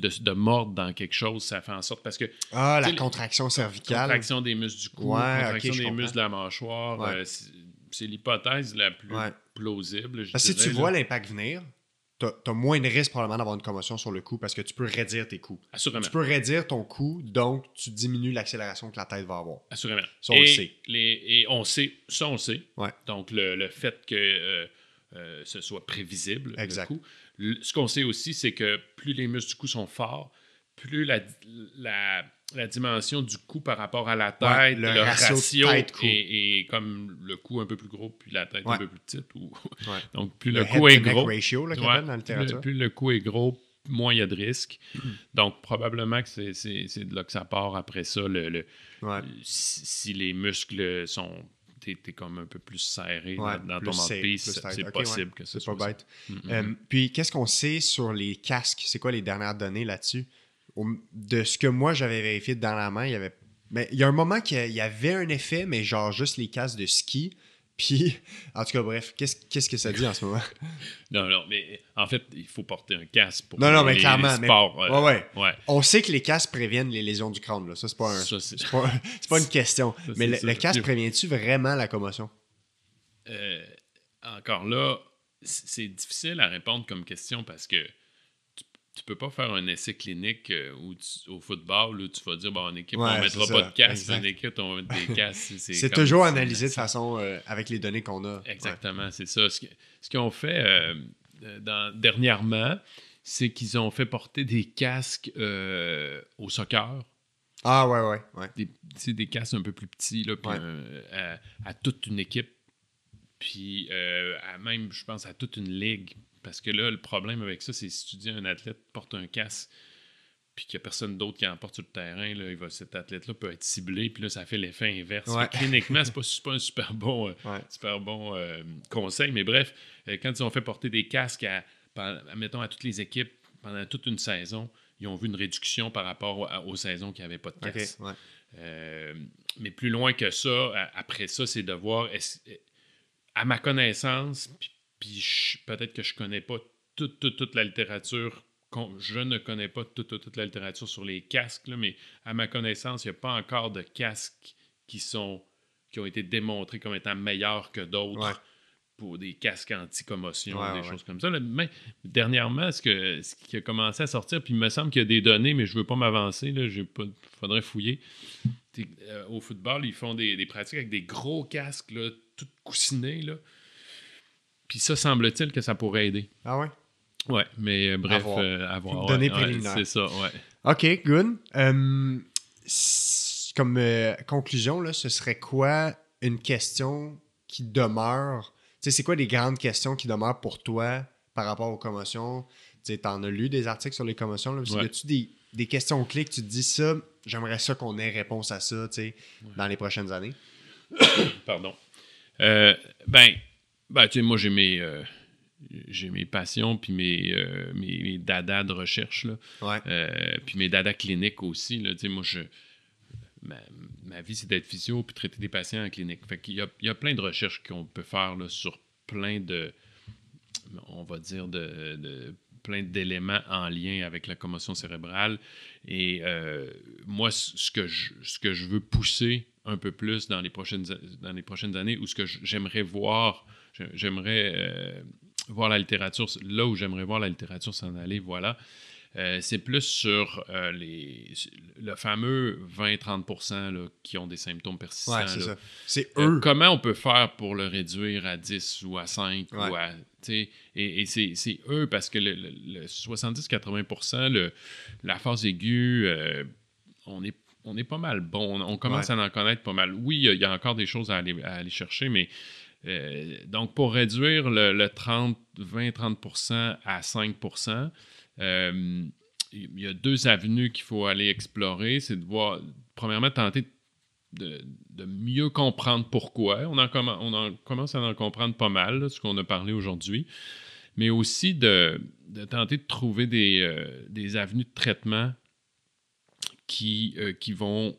[SPEAKER 2] de, de mordre dans quelque chose, ça fait en sorte. Parce que
[SPEAKER 1] Ah, la contraction cervicale.
[SPEAKER 2] contraction des muscles du cou,
[SPEAKER 1] Ouais,
[SPEAKER 2] contraction
[SPEAKER 1] ok, je
[SPEAKER 2] des
[SPEAKER 1] comprends.
[SPEAKER 2] muscles de la mâchoire,
[SPEAKER 1] Ouais.
[SPEAKER 2] euh, c'est l'hypothèse la plus
[SPEAKER 1] Ouais.
[SPEAKER 2] plausible. je
[SPEAKER 1] Parce si tu
[SPEAKER 2] là.
[SPEAKER 1] vois l'impact venir, tu as, moins de risque probablement d'avoir une commotion sur le cou parce que tu peux réduire tes coups.
[SPEAKER 2] Assurément.
[SPEAKER 1] Tu peux réduire ton cou, donc tu diminues l'accélération que la tête va avoir.
[SPEAKER 2] Assurément.
[SPEAKER 1] Ça, on le sait.
[SPEAKER 2] les- et on sait, ça, on le sait. Donc, le, le fait que euh, euh, ce soit prévisible,
[SPEAKER 1] Exact.
[SPEAKER 2] le coup. Ce qu'on sait aussi, c'est que plus les muscles du cou sont forts, plus la, la, la dimension du cou par rapport à la tête,
[SPEAKER 1] Ouais, le
[SPEAKER 2] le,
[SPEAKER 1] ratio
[SPEAKER 2] est, est comme le cou un peu plus gros, puis la tête
[SPEAKER 1] Ouais.
[SPEAKER 2] un peu plus petite. ou- [laughs]
[SPEAKER 1] Ouais.
[SPEAKER 2] Donc, plus
[SPEAKER 1] Le,
[SPEAKER 2] le, cou est gros,
[SPEAKER 1] ratio, là, qu'on
[SPEAKER 2] Ouais,
[SPEAKER 1] appelle dans la
[SPEAKER 2] plus, le, plus le cou est gros, moins il y a de risques. [clears throat] Donc, probablement que c'est- de là que ça part après ça. Le, le-
[SPEAKER 1] Ouais.
[SPEAKER 2] si, si les muscles sont. T'es es comme un peu plus serré
[SPEAKER 1] Ouais,
[SPEAKER 2] dans, dans
[SPEAKER 1] plus
[SPEAKER 2] ton mouthpiece, c'est possible
[SPEAKER 1] ouais.
[SPEAKER 2] que ce
[SPEAKER 1] C'est pas
[SPEAKER 2] soit
[SPEAKER 1] bête.
[SPEAKER 2] Mm,
[SPEAKER 1] Euh, puis, qu'est-ce qu'on sait sur les casques? C'est quoi les dernières données là-dessus? De ce que moi, j'avais vérifié dans la main, il y avait... Mais il y a un moment qu'il y avait un effet, mais genre juste les casques de ski. Puis, en tout cas, bref, qu'est-ce que ça dit en ce moment? [laughs]
[SPEAKER 2] Non, non, mais en fait, il faut porter un casque pour
[SPEAKER 1] Non, non, mais
[SPEAKER 2] les,
[SPEAKER 1] clairement,
[SPEAKER 2] les
[SPEAKER 1] mais-
[SPEAKER 2] sports. euh,
[SPEAKER 1] Ouais, ouais.
[SPEAKER 2] ouais.
[SPEAKER 1] On sait que les casques préviennent les lésions du crâne, là. Ça, c'est pas, un-
[SPEAKER 2] Ça,
[SPEAKER 1] pas, une [laughs] question.
[SPEAKER 2] Ça,
[SPEAKER 1] mais le, casque prévient-tu vraiment la commotion?
[SPEAKER 2] Euh, encore là, c'est difficile à répondre comme question parce que tu, peux pas faire un essai clinique euh, où tu- au football où tu vas dire bon, en équipe,
[SPEAKER 1] Ouais,
[SPEAKER 2] on mettra
[SPEAKER 1] c'est
[SPEAKER 2] pas
[SPEAKER 1] ça,
[SPEAKER 2] de casque, en équipe, on va mettre des [laughs] casques.
[SPEAKER 1] C'est toujours analysé de façon euh, avec les données qu'on a.
[SPEAKER 2] Exactement, c'est ça. Ce, qu'ils ont fait euh, dans- dernièrement, c'est qu'ils ont fait porter des casques euh, au soccer.
[SPEAKER 1] Ah ouais, ouais, ouais.
[SPEAKER 2] Des, tu sais, des casques un peu plus petits, là, puis,
[SPEAKER 1] Ouais.
[SPEAKER 2] à, à toute une équipe. Puis à même, je pense, à toute une ligue. Parce que là, le problème avec ça, c'est si tu dis un athlète porte un casque, puis qu'il n'y a personne d'autre qui en porte sur le terrain, là, il va, cet athlète-là peut être ciblé, puis là, ça fait l'effet inverse.
[SPEAKER 1] Ouais.
[SPEAKER 2] Cliniquement, c'est pas, c'est pas un super bon, euh,
[SPEAKER 1] Ouais.
[SPEAKER 2] super bon euh, conseil. Mais bref, euh, quand ils ont fait porter des casques à, mettons, à toutes les équipes pendant toute une saison, ils ont vu une réduction par rapport aux saisons qui n'avaient pas de casque.
[SPEAKER 1] ouais.
[SPEAKER 2] Mais plus loin que ça, après ça, c'est de voir, à ma connaissance, puis, puis peut-être que je connais pas toute, toute, toute la littérature, je ne connais pas toute, toute, toute la littérature sur les casques, là, mais à ma connaissance, il n'y a pas encore de casques qui sont qui ont été démontrés comme étant meilleurs que d'autres
[SPEAKER 1] Ouais.
[SPEAKER 2] pour des casques anti-commotion,
[SPEAKER 1] Ouais,
[SPEAKER 2] des
[SPEAKER 1] ouais,
[SPEAKER 2] choses comme ça. là. Mais dernièrement, ce, que, ce qui a commencé à sortir, puis il me semble qu'il y a des données, mais je veux pas m'avancer, il faudrait fouiller. Euh, au football, ils font des, des pratiques avec des gros casques, là, tout coussinés. Là. Puis ça, semble-t-il que ça pourrait aider.
[SPEAKER 1] Ah ouais?
[SPEAKER 2] Ouais, mais euh, bref,
[SPEAKER 1] À voir.
[SPEAKER 2] euh, à voir,
[SPEAKER 1] Données
[SPEAKER 2] ouais, c'est ça, ouais.
[SPEAKER 1] OK, good. S- comme euh, conclusion, là, ce serait quoi une question qui demeure? Tu sais, c'est quoi les grandes questions qui demeurent pour toi par rapport aux commotions? Tu sais, t'en as lu des articles sur les commotions. Là,
[SPEAKER 2] Ouais.
[SPEAKER 1] Y a-tu des, des questions clés que tu te dis ça? J'aimerais ça qu'on ait réponse à ça, tu sais, dans les prochaines années? [coughs]
[SPEAKER 2] Pardon. Euh, ben, ben, tu sais, moi, j'ai mes, euh, j'ai mes passions, puis mes, euh, mes, mes dadas de recherche, là.
[SPEAKER 1] Ouais.
[SPEAKER 2] Euh, puis mes dadas cliniques aussi. Là, Tu sais, moi, je, ma, ma vie, c'est d'être physio puis traiter des patients en clinique. Fait qu'il y a, il y a plein de recherches qu'on peut faire là, sur plein de, on va dire, de, de- plein d'éléments en lien avec la commotion cérébrale. Et moi, ce que, je, ce que je veux pousser un peu plus dans les prochaines, dans les prochaines années, ou ce que j'aimerais voir, j'aimerais euh, voir la littérature, là où j'aimerais voir la littérature s'en aller, voilà, euh, c'est plus sur euh, les, le fameux 20-30% là, qui ont des symptômes persistants.
[SPEAKER 1] Ouais, c'est
[SPEAKER 2] là.
[SPEAKER 1] ça. C'est
[SPEAKER 2] Euh,
[SPEAKER 1] eux.
[SPEAKER 2] comment on peut faire pour le réduire à 10 ou à 5
[SPEAKER 1] Ouais.
[SPEAKER 2] ou à. Et, et c'est eux parce que le, le- le 70-80%, le- la phase aiguë, on, est, on est pas mal bon. On, on commence
[SPEAKER 1] Ouais.
[SPEAKER 2] à en connaître pas mal. Oui, il y a- il y, a encore des choses à aller, à aller chercher, mais. euh, donc, pour réduire le, le 30, 20-30% à 5%, euh, il y a deux avenues qu'il faut aller explorer. C'est de voir, premièrement, tenter de, de mieux comprendre pourquoi. On en, commen- on en commence à en comprendre pas mal, là, ce qu'on a parlé aujourd'hui. Mais aussi de, de tenter de trouver des, euh, des avenues de traitement qui, euh, qui vont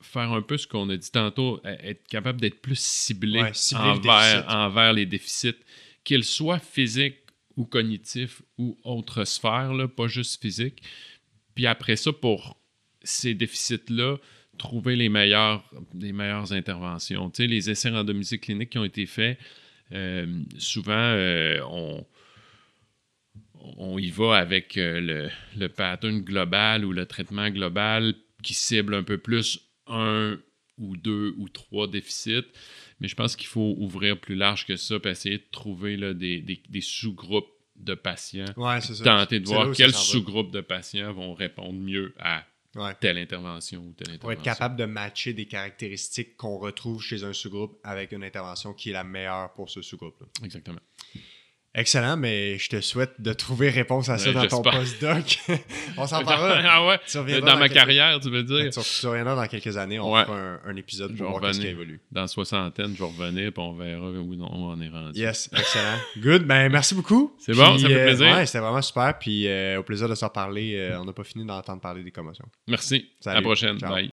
[SPEAKER 2] faire un peu ce qu'on a dit tantôt, à- être capable d'être plus ciblé,
[SPEAKER 1] Ouais, cibler le
[SPEAKER 2] envers, les déficits, qu'ils soient physiques ou cognitifs ou autre sphère, là, pas juste physique. Puis après ça, pour ces déficits-là, trouver les meilleures, les meilleures interventions. Tu sais, les essais randomisés cliniques qui ont été faits, euh, souvent, euh, on, on y va avec euh, le, le pattern global ou le traitement global qui cible un peu plus un ou deux ou trois déficits. Mais je pense qu'il faut ouvrir plus large que ça et essayer de trouver là, des, des- des sous-groupes de patients.
[SPEAKER 1] Ouais, c'est ça.
[SPEAKER 2] Tenter de voir quels sous-groupes de patients vont répondre mieux à
[SPEAKER 1] Ouais.
[SPEAKER 2] telle intervention ou telle
[SPEAKER 1] Pour
[SPEAKER 2] intervention.
[SPEAKER 1] être capable de matcher des caractéristiques qu'on retrouve chez un sous-groupe avec une intervention qui est la meilleure pour ce sous-groupe.
[SPEAKER 2] Exactement.
[SPEAKER 1] Excellent, mais je te souhaite de trouver réponse à ça
[SPEAKER 2] Ouais,
[SPEAKER 1] dans ton postdoc. [laughs] On s'en [laughs] parlera.
[SPEAKER 2] ah ouais?
[SPEAKER 1] Tu
[SPEAKER 2] Dans ma
[SPEAKER 1] quelques-
[SPEAKER 2] carrière, tu veux dire?
[SPEAKER 1] Tu, tu reviendras dans quelques années, on
[SPEAKER 2] Ouais.
[SPEAKER 1] fera un, un épisode pour voir ce qui évolue.
[SPEAKER 2] Dans soixantaine, je vais revenir puis on verra où on est rendu.
[SPEAKER 1] Yes, excellent. Good, ben merci beaucoup.
[SPEAKER 2] C'est bon, ça fait
[SPEAKER 1] euh,
[SPEAKER 2] plaisir.
[SPEAKER 1] ouais, c'était vraiment super. Puis euh, au plaisir de se reparler. Euh, on n'a pas fini d'entendre parler des commotions.
[SPEAKER 2] Merci. À la prochaine.
[SPEAKER 1] Ciao.
[SPEAKER 2] Bye.